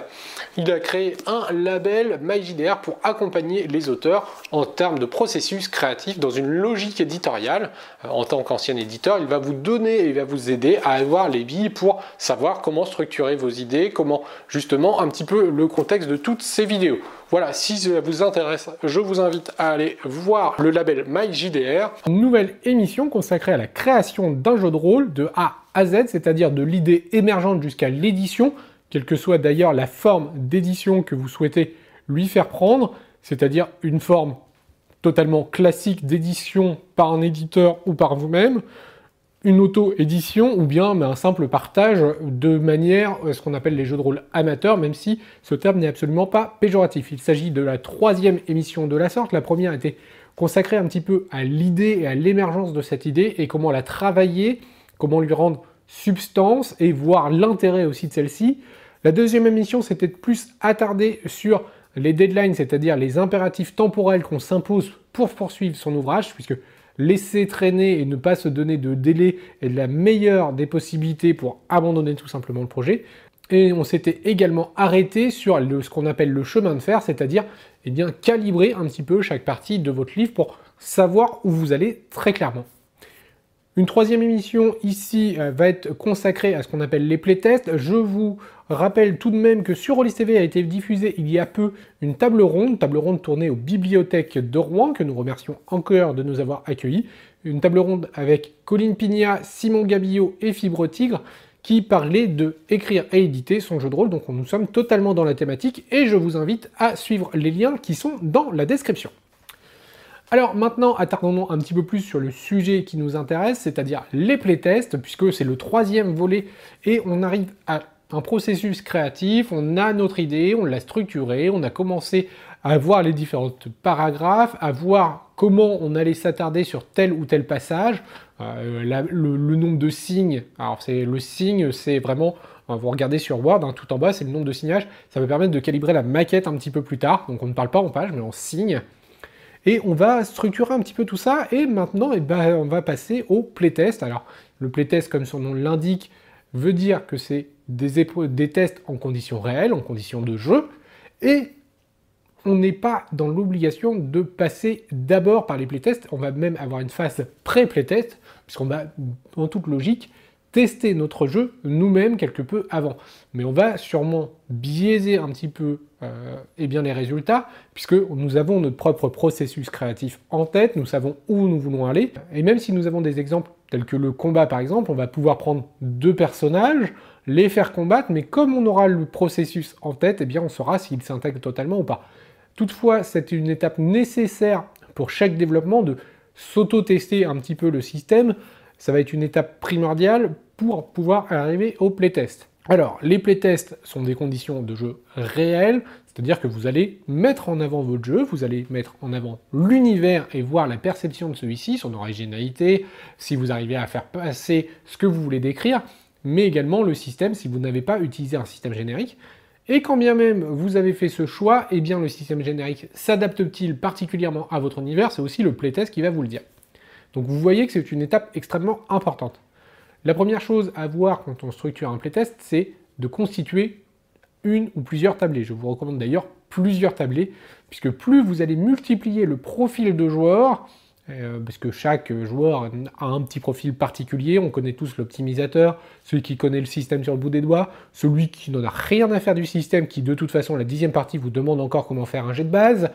Il a créé un label MyJDR pour accompagner les auteurs en termes de processus créatif dans une logique éditoriale. Euh, en tant qu'ancien éditeur, il va vous donner et va vous aider à avoir les billes pour savoir comment structurer vos idées, comment justement un petit peu le contexte de toutes ces vidéos. Voilà, si ça vous intéresse, je vous invite à aller voir le label MyJDR. Nouvelle émission consacrée à la création d'un jeu de rôle de A à Z, c'est-à-dire de l'idée émergente jusqu'à l'édition, quelle que soit d'ailleurs la forme d'édition que vous souhaitez lui faire prendre, c'est-à-dire une forme totalement classique d'édition par un éditeur ou par vous-même, une auto-édition ou bien un simple partage de manière euh, ce qu'on appelle les jeux de rôle amateurs, même si ce terme n'est absolument pas péjoratif. Il s'agit de la troisième émission de la sorte. La première était consacrée un petit peu à l'idée et à l'émergence de cette idée et comment la travailler, comment lui rendre substance et voir l'intérêt aussi de celle-ci. La deuxième émission s'était plus attardée sur les deadlines, c'est-à-dire les impératifs temporels qu'on s'impose pour poursuivre son ouvrage, puisque laisser traîner et ne pas se donner de délai est la meilleure des possibilités pour abandonner tout simplement le projet. Et on s'était également arrêté sur ce qu'on appelle le chemin de fer, c'est-à-dire eh bien, calibrer un petit peu chaque partie de votre livre pour savoir où vous allez très clairement. Une troisième émission ici euh, va être consacrée à ce qu'on appelle les playtests. Je vous rappelle tout de même que sur Rollis TV a été diffusée il y a peu une table ronde, table ronde tournée aux bibliothèques de Rouen, que nous remercions encore de nous avoir accueillis. Une table ronde avec Colline Pignat, Simon Gabillot et Fibre Tigre qui parlait de écrire et éditer son jeu de rôle. Donc nous sommes totalement dans la thématique et je vous invite à suivre les liens qui sont dans la description. Alors maintenant, attardons-nous un petit peu plus sur le sujet qui nous intéresse, c'est-à-dire les playtests, puisque c'est le troisième volet et on arrive à un processus créatif, on a notre idée, on l'a structurée, on a commencé à voir les différents paragraphes, à voir comment on allait s'attarder sur tel ou tel passage, euh, le, nombre de signes. Alors c'est le signe, c'est vraiment, vous regardez sur Word, hein, tout en bas, c'est le nombre de signages. Ça va permettre de calibrer la maquette un petit peu plus tard. Donc on ne parle pas en page, mais en signes. Et on va structurer un petit peu tout ça, et maintenant eh ben, on va passer au playtest. Alors le playtest, comme son nom l'indique, veut dire que c'est des, des tests en conditions réelles, en conditions de jeu, et on n'est pas dans l'obligation de passer d'abord par les playtests, on va même avoir une phase pré-playtest, puisqu'on va, en toute logique, tester notre jeu nous-mêmes quelque peu avant. Mais on va sûrement biaiser un petit peu euh, eh bien les résultats, puisque nous avons notre propre processus créatif en tête, nous savons où nous voulons aller, et même si nous avons des exemples tels que le combat par exemple, on va pouvoir prendre deux personnages, les faire combattre, mais comme on aura le processus en tête, eh bien on saura s'ils s'intègrent totalement ou pas. Toutefois, c'est une étape nécessaire pour chaque développement de s'auto-tester un petit peu le système, ça va être une étape primordiale pour pouvoir arriver au playtest. Alors, les playtests sont des conditions de jeu réelles, c'est-à-dire que vous allez mettre en avant votre jeu, vous allez mettre en avant l'univers et voir la perception de celui-ci, son originalité, si vous arrivez à faire passer ce que vous voulez décrire, mais également le système si vous n'avez pas utilisé un système générique. Et quand bien même vous avez fait ce choix, eh bien le système générique s'adapte-t-il particulièrement à votre univers? C'est aussi le playtest qui va vous le dire. Donc vous voyez que c'est une étape extrêmement importante. La première chose à voir quand on structure un playtest, c'est de constituer une ou plusieurs tablés. Je vous recommande d'ailleurs plusieurs tablés, puisque plus vous allez multiplier le profil de joueur, euh, parce que chaque joueur a un petit profil particulier, on connaît tous l'optimisateur, celui qui connaît le système sur le bout des doigts, celui qui n'en a rien à faire du système, qui de toute façon, la dixième partie vous demande encore comment faire un jet de base.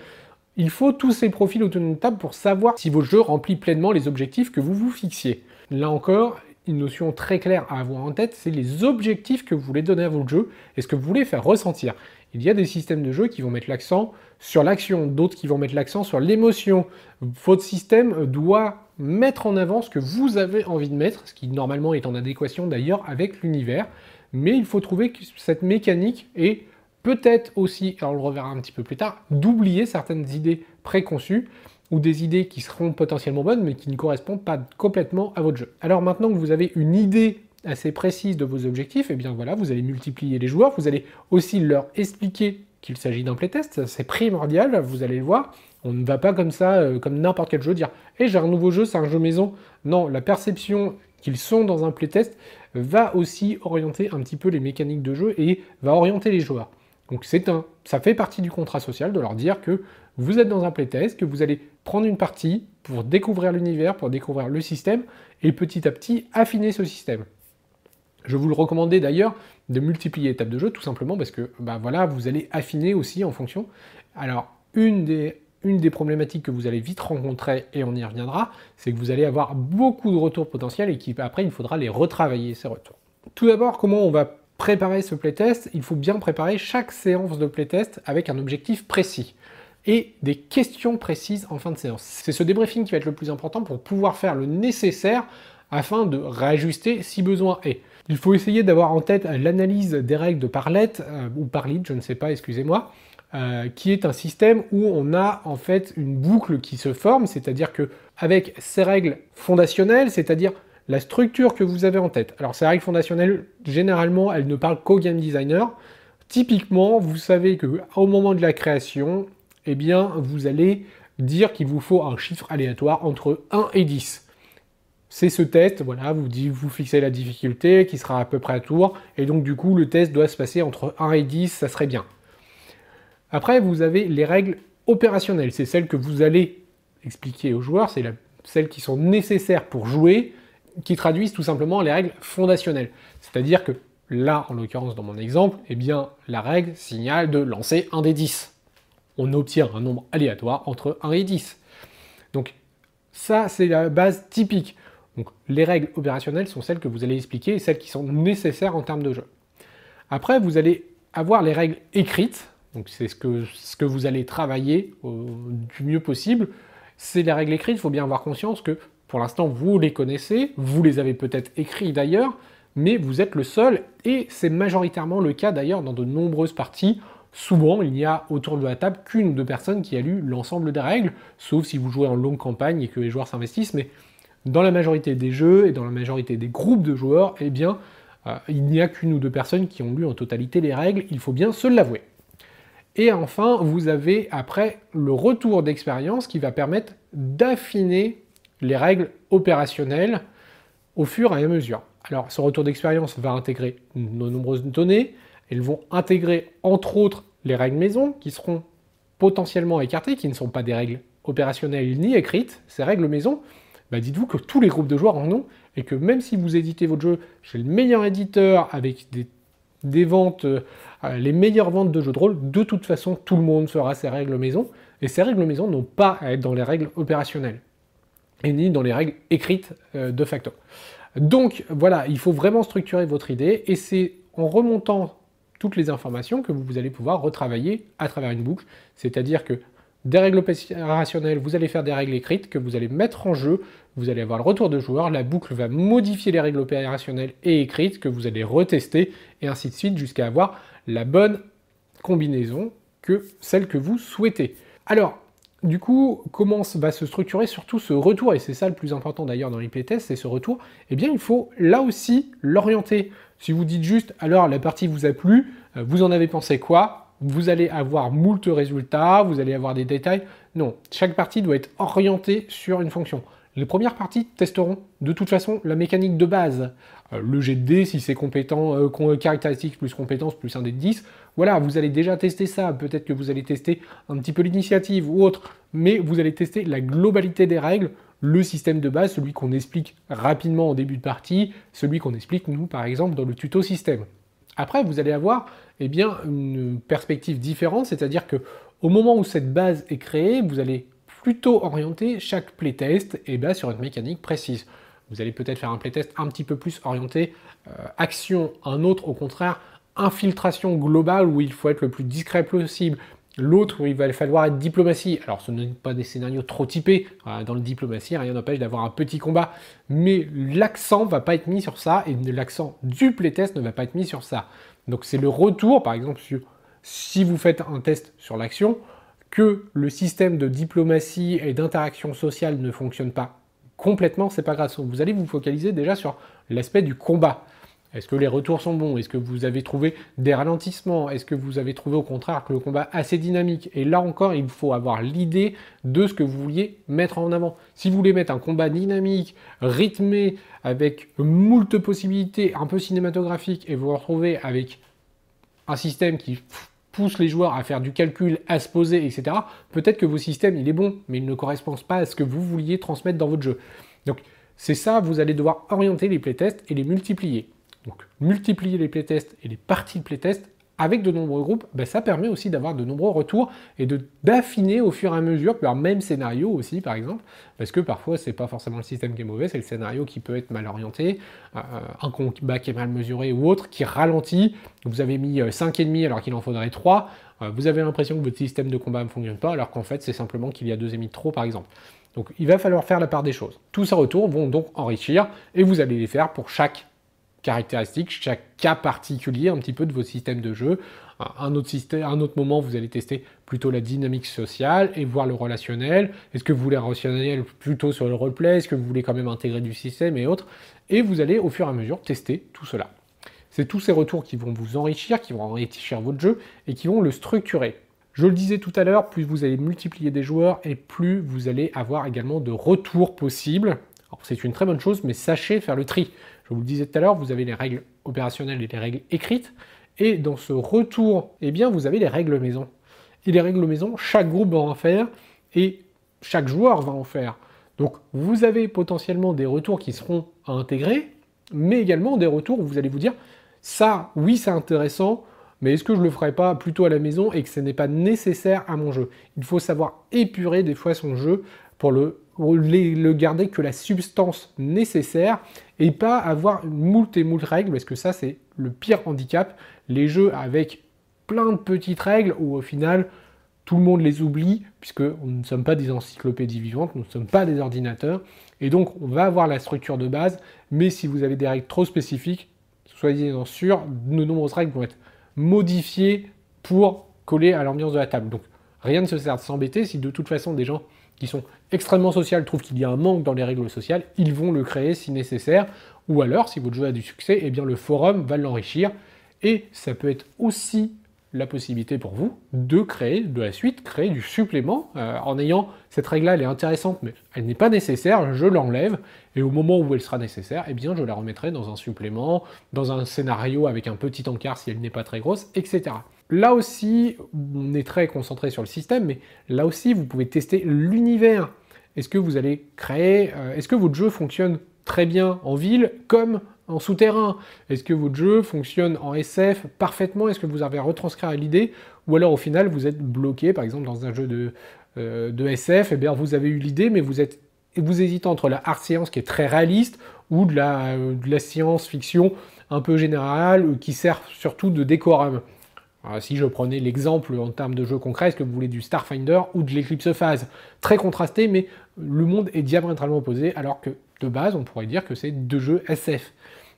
Il faut tous ces profils autour d'une table pour savoir si votre jeu remplit pleinement les objectifs que vous vous fixiez. Là encore, une notion très claire à avoir en tête, c'est les objectifs que vous voulez donner à votre jeu et ce que vous voulez faire ressentir. Il y a des systèmes de jeu qui vont mettre l'accent sur l'action, d'autres qui vont mettre l'accent sur l'émotion. Votre système doit mettre en avant ce que vous avez envie de mettre, ce qui normalement est en adéquation d'ailleurs avec l'univers, mais il faut trouver cette mécanique est peut-être aussi, alors on le reverra un petit peu plus tard, d'oublier certaines idées préconçues ou des idées qui seront potentiellement bonnes mais qui ne correspondent pas complètement à votre jeu. Alors maintenant que vous avez une idée assez précise de vos objectifs, et eh bien voilà, vous allez multiplier les joueurs, vous allez aussi leur expliquer qu'il s'agit d'un playtest, c'est primordial, vous allez le voir. On ne va pas comme ça, euh, comme n'importe quel jeu, dire Eh, j'ai un nouveau jeu, c'est un jeu maison. Non, la perception qu'ils sont dans un playtest va aussi orienter un petit peu les mécaniques de jeu et va orienter les joueurs. Donc c'est un, ça fait partie du contrat social de leur dire que vous êtes dans un playtest, que vous allez prendre une partie pour découvrir l'univers, pour découvrir le système, et petit à petit affiner ce système. Je vous le recommandais d'ailleurs de multiplier étapes de jeu, tout simplement parce que bah voilà, vous allez affiner aussi en fonction. Alors, une des, une des problématiques que vous allez vite rencontrer, et on y reviendra, c'est que vous allez avoir beaucoup de retours potentiels et qu'après, il faudra les retravailler, ces retours. Tout d'abord, comment on va préparer ce playtest Il faut bien préparer chaque séance de playtest avec un objectif précis et des questions précises en fin de séance. C'est ce débriefing qui va être le plus important pour pouvoir faire le nécessaire afin de réajuster si besoin est. Il faut essayer d'avoir en tête l'analyse des règles de Parlet, euh, ou Parlit, je ne sais pas, excusez-moi, euh, qui est un système où on a en fait une boucle qui se forme, c'est-à-dire que avec ces règles fondationnelles, c'est-à-dire la structure que vous avez en tête. Alors ces règles fondationnelles, généralement, elles ne parlent qu'au game designer. Typiquement, vous savez que au moment de la création, eh bien, vous allez dire qu'il vous faut un chiffre aléatoire entre 1 et 10. C'est ce test, voilà, vous, vous fixez la difficulté qui sera à peu près à tour, et donc du coup le test doit se passer entre 1 et 10, ça serait bien. Après, vous avez les règles opérationnelles, c'est celles que vous allez expliquer aux joueurs, c'est celles qui sont nécessaires pour jouer, qui traduisent tout simplement les règles fondationnelles. C'est-à-dire que là, en l'occurrence dans mon exemple, eh bien la règle signale de lancer un des 10 on obtient un nombre aléatoire entre 1 et 10. Donc ça, c'est la base typique. Les règles opérationnelles sont celles que vous allez expliquer et celles qui sont nécessaires en termes de jeu. Après, vous allez avoir les règles écrites. Donc c'est ce que, ce que vous allez travailler du mieux possible. C'est les règles écrites, il faut bien avoir conscience que pour l'instant, vous les connaissez, vous les avez peut-être écrits d'ailleurs, mais vous êtes le seul, et c'est majoritairement le cas d'ailleurs dans de nombreuses parties souvent il n'y a autour de la table qu'une ou deux personnes qui a lu l'ensemble des règles, sauf si vous jouez en longue campagne et que les joueurs s'investissent, mais dans la majorité des jeux et dans la majorité des groupes de joueurs, eh bien, euh, il n'y a qu'une ou deux personnes qui ont lu en totalité les règles, il faut bien se l'avouer. Et enfin, vous avez après le retour d'expérience qui va permettre d'affiner les règles opérationnelles au fur et à mesure. Alors, ce retour d'expérience va intégrer de nombreuses données, elles vont intégrer entre autres les règles maison qui seront potentiellement écartées, qui ne sont pas des règles opérationnelles ni écrites, ces règles maison, bah dites-vous que tous les groupes de joueurs en ont et que même si vous éditez votre jeu chez le meilleur éditeur avec des, ventes, euh, les meilleures ventes de jeux de rôle, de toute façon tout le monde fera ces règles maison. Et ces règles maison n'ont pas à être dans les règles opérationnelles et ni dans les règles écrites euh, de facto. Donc voilà, il faut vraiment structurer votre idée et c'est en remontant toutes les informations que vous allez pouvoir retravailler à travers une boucle. C'est-à-dire que des règles opérationnelles, vous allez faire des règles écrites que vous allez mettre en jeu, vous allez avoir le retour de joueur, la boucle va modifier les règles opérationnelles et écrites que vous allez retester, et ainsi de suite jusqu'à avoir la bonne combinaison que celle que vous souhaitez. Alors, du coup, comment va se structurer surtout ce retour, et c'est ça le plus important d'ailleurs dans les playtests, c'est ce retour, eh bien il faut là aussi l'orienter. Si vous dites juste, alors la partie vous a plu, euh, vous en avez pensé quoi? Vous allez avoir moult résultats, vous allez avoir des détails. Non, chaque partie doit être orientée sur une fonction. Les premières parties testeront de toute façon la mécanique de base. Euh, le jet de dés, si c'est compétent, euh, caractéristique plus compétence plus un dé de 10, voilà, vous allez déjà tester ça. Peut-être que vous allez tester un petit peu l'initiative ou autre, mais vous allez tester la globalité des règles, le système de base, celui qu'on explique rapidement au début de partie, celui qu'on explique nous par exemple dans le tuto système. Après, vous allez avoir eh bien, une perspective différente, c'est-à-dire que au moment où cette base est créée, vous allez plutôt orienter chaque playtest eh bien, sur une mécanique précise. Vous allez peut-être faire un playtest un petit peu plus orienté euh, action, un autre au contraire infiltration globale où il faut être le plus discret possible. L'autre où il va falloir être diplomatie. Alors ce n'est pas des scénarios trop typés. Dans le diplomatie, rien n'empêche d'avoir un petit combat. Mais l'accent va pas être mis sur ça et l'accent du playtest ne va pas être mis sur ça. Donc c'est le retour, par exemple, si vous faites un test sur l'action, que le système de diplomatie et d'interaction sociale ne fonctionne pas complètement, c'est pas grave. Vous allez vous focaliser déjà sur l'aspect du combat. Est-ce que les retours sont bons? Est-ce que vous avez trouvé des ralentissements? Est-ce que vous avez trouvé au contraire que le combat est assez dynamique? Et là encore, il faut avoir l'idée de ce que vous vouliez mettre en avant. Si vous voulez mettre un combat dynamique, rythmé, avec moult possibilités, un peu cinématographique, et vous retrouvez avec un système qui pousse les joueurs à faire du calcul, à se poser, etc., peut-être que vos systèmes, il est bon, mais il ne correspond pas à ce que vous vouliez transmettre dans votre jeu. Donc c'est ça, vous allez devoir orienter les playtests et les multiplier. Donc multiplier les playtests et les parties de playtest avec de nombreux groupes, ben, ça permet aussi d'avoir de nombreux retours et d'affiner au fur et à mesure leur même scénario aussi par exemple, parce que parfois c'est pas forcément le système qui est mauvais, c'est le scénario qui peut être mal orienté, euh, un combat qui est mal mesuré ou autre, qui ralentit, vous avez mis 5,5 euh, alors qu'il en faudrait 3, euh, vous avez l'impression que votre système de combat ne fonctionne pas alors qu'en fait c'est simplement qu'il y a deux ennemis de trop par exemple. Donc il va falloir faire la part des choses. Tous ces retours vont donc enrichir et vous allez les faire pour chaque caractéristiques, chaque cas particulier un petit peu de votre système de jeu. Un autre, système, un autre moment, vous allez tester plutôt la dynamique sociale et voir le relationnel. Est-ce que vous voulez un relationnel plutôt sur le roleplay? Est-ce que vous voulez quand même intégrer du système et autres? Et vous allez au fur et à mesure tester tout cela. C'est tous ces retours qui vont vous enrichir, qui vont enrichir votre jeu et qui vont le structurer. Je le disais tout à l'heure, plus vous allez multiplier des joueurs et plus vous allez avoir également de retours possibles. c'est une très bonne chose, mais sachez faire le tri. Vous le disais tout à l'heure, vous avez les règles opérationnelles et les règles écrites. Et dans ce retour, eh bien, vous avez les règles maison. Et les règles maison, chaque groupe va en faire et chaque joueur va en faire. Donc vous avez potentiellement des retours qui seront à intégrer, mais également des retours où vous allez vous dire ça, oui, c'est intéressant, mais est-ce que je le ferai pas plutôt à la maison et que ce n'est pas nécessaire à mon jeu? Il faut savoir épurer des fois son jeu pour le garder que la substance nécessaire et pas avoir moult et moult règles, parce que ça c'est le pire handicap. Les jeux avec plein de petites règles où au final tout le monde les oublie, puisque nous ne sommes pas des encyclopédies vivantes, nous ne sommes pas des ordinateurs, et donc on va avoir la structure de base, mais si vous avez des règles trop spécifiques, soyez-en sûr, de nombreuses règles vont être modifiées pour coller à l'ambiance de la table. Donc rien ne se sert de s'embêter si de toute façon des gens qui sont extrêmement sociales trouvent qu'il y a un manque dans les règles sociales, ils vont le créer si nécessaire. Ou alors, si votre jeu a du succès, eh bien le forum va l'enrichir. Et ça peut être aussi la possibilité pour vous de créer de la suite, créer du supplément euh, en ayant cette règle-là, elle est intéressante, mais elle n'est pas nécessaire, je l'enlève, et au moment où elle sera nécessaire, eh bien je la remettrai dans un supplément, dans un scénario avec un petit encart si elle n'est pas très grosse, etc. Là aussi, on est très concentré sur le système, mais là aussi, vous pouvez tester l'univers. Est-ce que vous allez créer, euh, est-ce que votre jeu fonctionne très bien en ville comme en souterrain? Est-ce que votre jeu fonctionne en SF parfaitement? Est-ce que vous avez retranscrit l'idée? Ou alors au final, vous êtes bloqué, par exemple dans un jeu de, euh, SF, et eh bien vous avez eu l'idée, mais vous êtes vous hésitez entre la art science qui est très réaliste ou de la, la science-fiction un peu générale qui sert surtout de décorum. Si je prenais l'exemple en termes de jeu concret, est-ce que vous voulez du Starfinder ou de l'Eclipse Phase? Très contrasté, mais le monde est diamétralement opposé, alors que de base, on pourrait dire que c'est deux jeux SF.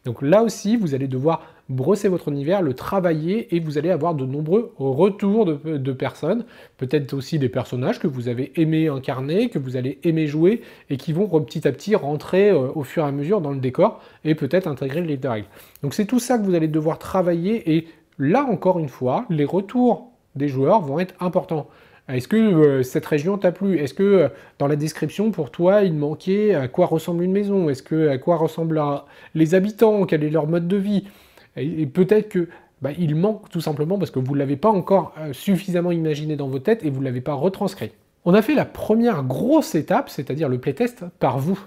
Donc là aussi, vous allez devoir brosser votre univers, le travailler, et vous allez avoir de nombreux retours de, personnes, peut-être aussi des personnages que vous avez aimé incarner, que vous allez aimer jouer, et qui vont petit à petit rentrer euh, au fur et à mesure dans le décor, et peut-être intégrer le livre de règles. Donc c'est tout ça que vous allez devoir travailler, et là encore une fois, les retours des joueurs vont être importants. Est-ce que euh, cette région t'a plu? Est-ce que euh, dans la description pour toi il manquait à quoi ressemble une maison? Est-ce que à quoi ressemblent les habitants? Quel est leur mode de vie? Et, peut-être que bah, il manque tout simplement parce que vous ne l'avez pas encore euh, suffisamment imaginé dans vos têtes et vous ne l'avez pas retranscrit. On a fait la première grosse étape, c'est-à-dire le playtest par vous.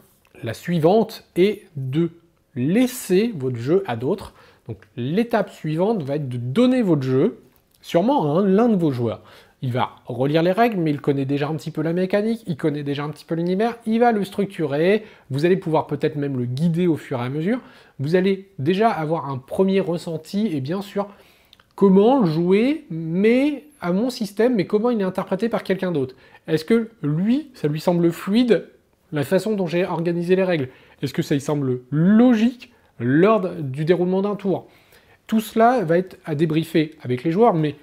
La suivante est de laisser votre jeu à d'autres. Donc l'étape suivante va être de donner votre jeu, sûrement à l'un de vos joueurs. Il va relire les règles, mais il connaît déjà un petit peu la mécanique, il connaît déjà un petit peu l'univers, il va le structurer, vous allez pouvoir peut-être même le guider au fur et à mesure. Vous allez déjà avoir un premier ressenti et bien sûr comment jouer, mais à mon système, mais comment il est interprété par quelqu'un d'autre. Est-ce que lui, ça lui semble fluide la façon dont j'ai organisé les règles? Est-ce que ça lui semble logique lors du déroulement d'un tour? Tout cela va être à débriefer avec les joueurs, mais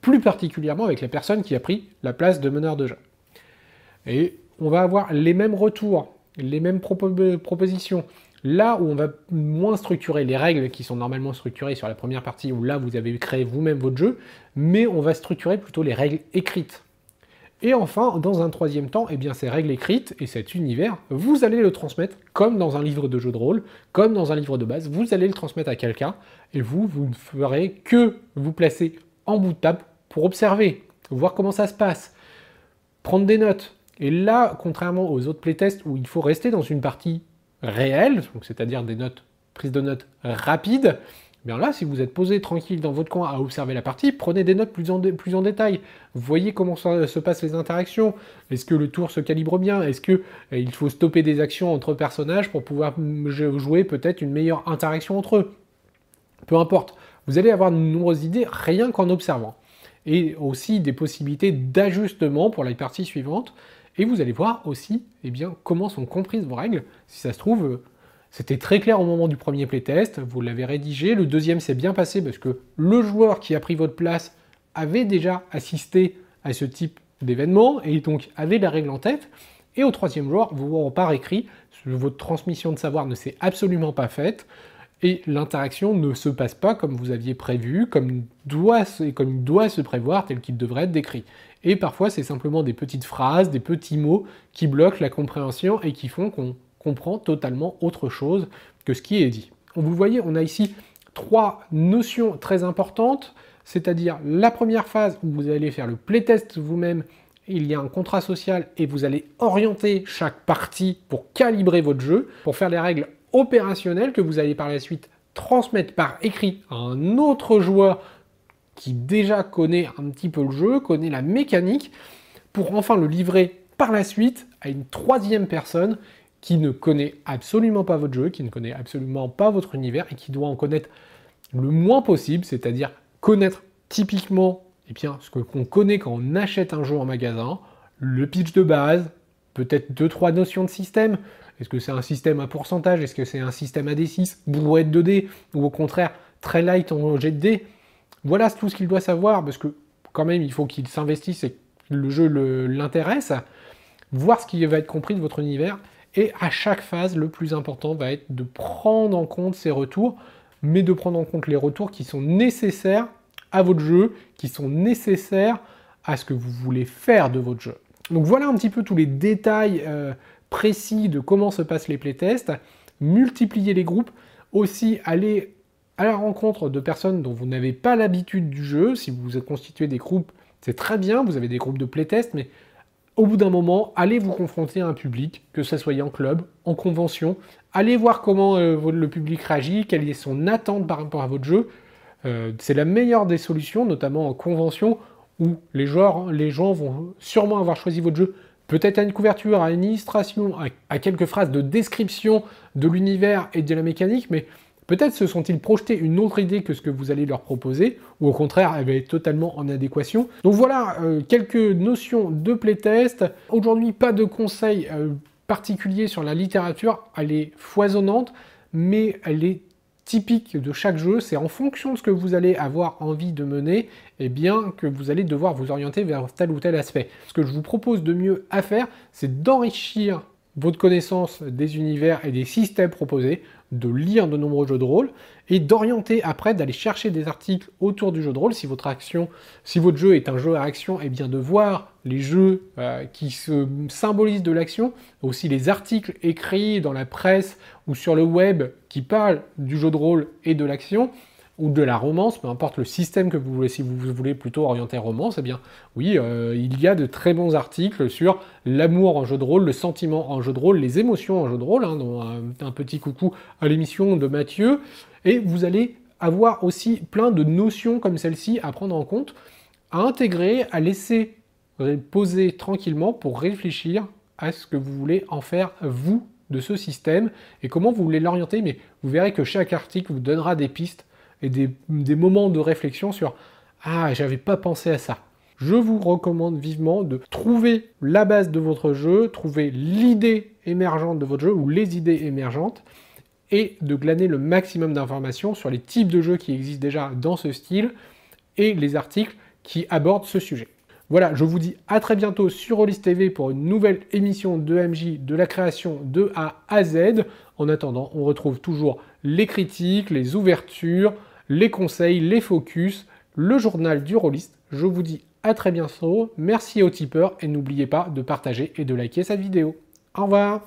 plus particulièrement avec la personne qui a pris la place de meneur de jeu. Et on va avoir les mêmes retours, les mêmes propositions. Là où on va moins structurer les règles qui sont normalement structurées sur la première partie, où là vous avez créé vous-même votre jeu, mais on va structurer plutôt les règles écrites. Et enfin, dans un troisième temps, eh bien, ces règles écrites et cet univers, vous allez le transmettre comme dans un livre de jeu de rôle, comme dans un livre de base, vous allez le transmettre à quelqu'un, et vous, vous ne ferez que vous placer en bout de table pour observer, voir comment ça se passe, prendre des notes. Et là, contrairement aux autres playtests où il faut rester dans une partie réelle, c'est-à-dire des notes, prises de notes rapides, eh bien là, si vous êtes posé tranquille dans votre coin à observer la partie, prenez des notes plus en, plus en détail. Voyez comment se passent les interactions. Est-ce que le tour se calibre bien? Est-ce qu'il eh, faut stopper des actions entre personnages pour pouvoir jouer peut-être une meilleure interaction entre eux? Peu importe. Vous allez avoir de nombreuses idées rien qu'en observant. Et aussi des possibilités d'ajustement pour la partie suivante. Et vous allez voir aussi eh comment sont comprises vos règles. Si ça se trouve, c'était très clair au moment du premier playtest, vous l'avez rédigé. Le deuxième s'est bien passé parce que le joueur qui a pris votre place avait déjà assisté à ce type d'événement et donc avait la règle en tête. Et au troisième jour, vous n'aurez pas écrit, votre transmission de savoir ne s'est absolument pas faite et l'interaction ne se passe pas comme vous aviez prévu, comme doit, se prévoir, tel qu'il devrait être décrit. Et parfois, c'est simplement des petites phrases, des petits mots qui bloquent la compréhension et qui font qu'on comprend totalement autre chose que ce qui est dit. Vous voyez, on a ici trois notions très importantes, c'est-à-dire la première phase où vous allez faire le playtest vous-même, il y a un contrat social et vous allez orienter chaque partie pour calibrer votre jeu, pour faire les règles opérationnel que vous allez par la suite transmettre par écrit à un autre joueur qui déjà connaît un petit peu le jeu, connaît la mécanique, pour enfin le livrer par la suite à une troisième personne qui ne connaît absolument pas votre jeu, qui ne connaît absolument pas votre univers et qui doit en connaître le moins possible, c'est-à-dire connaître typiquement eh bien, ce qu'on connaît quand on achète un jeu en magasin, le pitch de base, peut-être deux trois notions de système, est-ce que c'est un système à pourcentage? Est-ce que c'est un système à D6 Brouette de d Ou au contraire, très light en jet de dés Voilà tout ce qu'il doit savoir, parce que quand même, il faut qu'il s'investisse et que le jeu l'intéresse. Voir ce qui va être compris de votre univers. Et à chaque phase, le plus important va être de prendre en compte ces retours, mais de prendre en compte les retours qui sont nécessaires à votre jeu, qui sont nécessaires à ce que vous voulez faire de votre jeu. Donc voilà un petit peu tous les détails euh, précis de comment se passent les playtests, multiplier les groupes, aussi aller à la rencontre de personnes dont vous n'avez pas l'habitude du jeu. Si vous êtes constitué des groupes, c'est très bien, vous avez des groupes de playtest, mais au bout d'un moment, allez vous confronter à un public, que ce soit en club, en convention, allez voir comment euh, le public réagit, quelle est son attente par rapport à votre jeu. Euh, c'est la meilleure des solutions, notamment en convention, où les les gens vont sûrement avoir choisi votre jeu peut-être à une couverture, à une illustration, à, quelques phrases de description de l'univers et de la mécanique, mais Peut-être se sont-ils projetés une autre idée que ce que vous allez leur proposer, ou au contraire, elle va être totalement en adéquation. Donc voilà, euh, quelques notions de playtest. Aujourd'hui, pas de conseils euh, particuliers sur la littérature, elle est foisonnante, mais elle est typique de chaque jeu, c'est en fonction de ce que vous allez avoir envie de mener, et eh bien que vous allez devoir vous orienter vers tel ou tel aspect. Ce que je vous propose de mieux à faire, c'est d'enrichir votre connaissance des univers et des systèmes proposés, de lire de nombreux jeux de rôle et d'orienter après, d'aller chercher des articles autour du jeu de rôle. Si votre action, si votre jeu est un jeu à action, et eh bien de voir les jeux euh, qui se symbolisent de l'action, aussi les articles écrits dans la presse ou sur le web qui parlent du jeu de rôle et de l'action ou de la romance, peu importe le système que vous voulez, si vous voulez plutôt orienter romance, eh bien oui, euh, il y a de très bons articles sur l'amour en jeu de rôle, le sentiment en jeu de rôle, les émotions en jeu de rôle, hein, dont un, petit coucou à l'émission de Mathieu, et vous allez avoir aussi plein de notions comme celle-ci à prendre en compte, à intégrer, à laisser poser tranquillement pour réfléchir à ce que vous voulez en faire vous de ce système et comment vous voulez l'orienter, mais vous verrez que chaque article vous donnera des pistes et des, moments de réflexion sur Ah, j'avais pas pensé à ça. Je vous recommande vivement de trouver la base de votre jeu, trouver l'idée émergente de votre jeu ou les idées émergentes et de glaner le maximum d'informations sur les types de jeux qui existent déjà dans ce style et les articles qui abordent ce sujet. Voilà, je vous dis à très bientôt sur Rollis TV pour une nouvelle émission de MJ de la création de A à Z. En attendant, on retrouve toujours les critiques, les ouvertures, les conseils, les focus, le journal du rôliste. Je vous dis à très bientôt, merci aux tipeurs et n'oubliez pas de partager et de liker cette vidéo. Au revoir